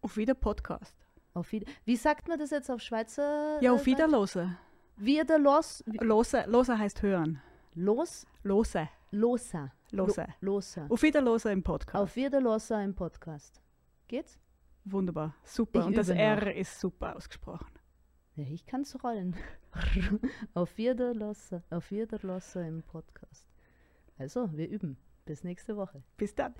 Auf wieder Podcast. auf Wieder. Wie sagt man das jetzt auf Schweizer? Ja, äh, auf wieder lose. Wieder los. Lose, lose heißt hören. Los? Lose. Losa. Lose. Lo, losa. Auf wieder lose im Podcast. Auf Wieder losa im Podcast. Geht's? Wunderbar. Super. Ich Und das noch. R ist super ausgesprochen. Ja, ich kann's rollen. auf Wieder losa. Auf Wieder losa im Podcast. Also, wir üben. Bis nächste Woche. Bis dann.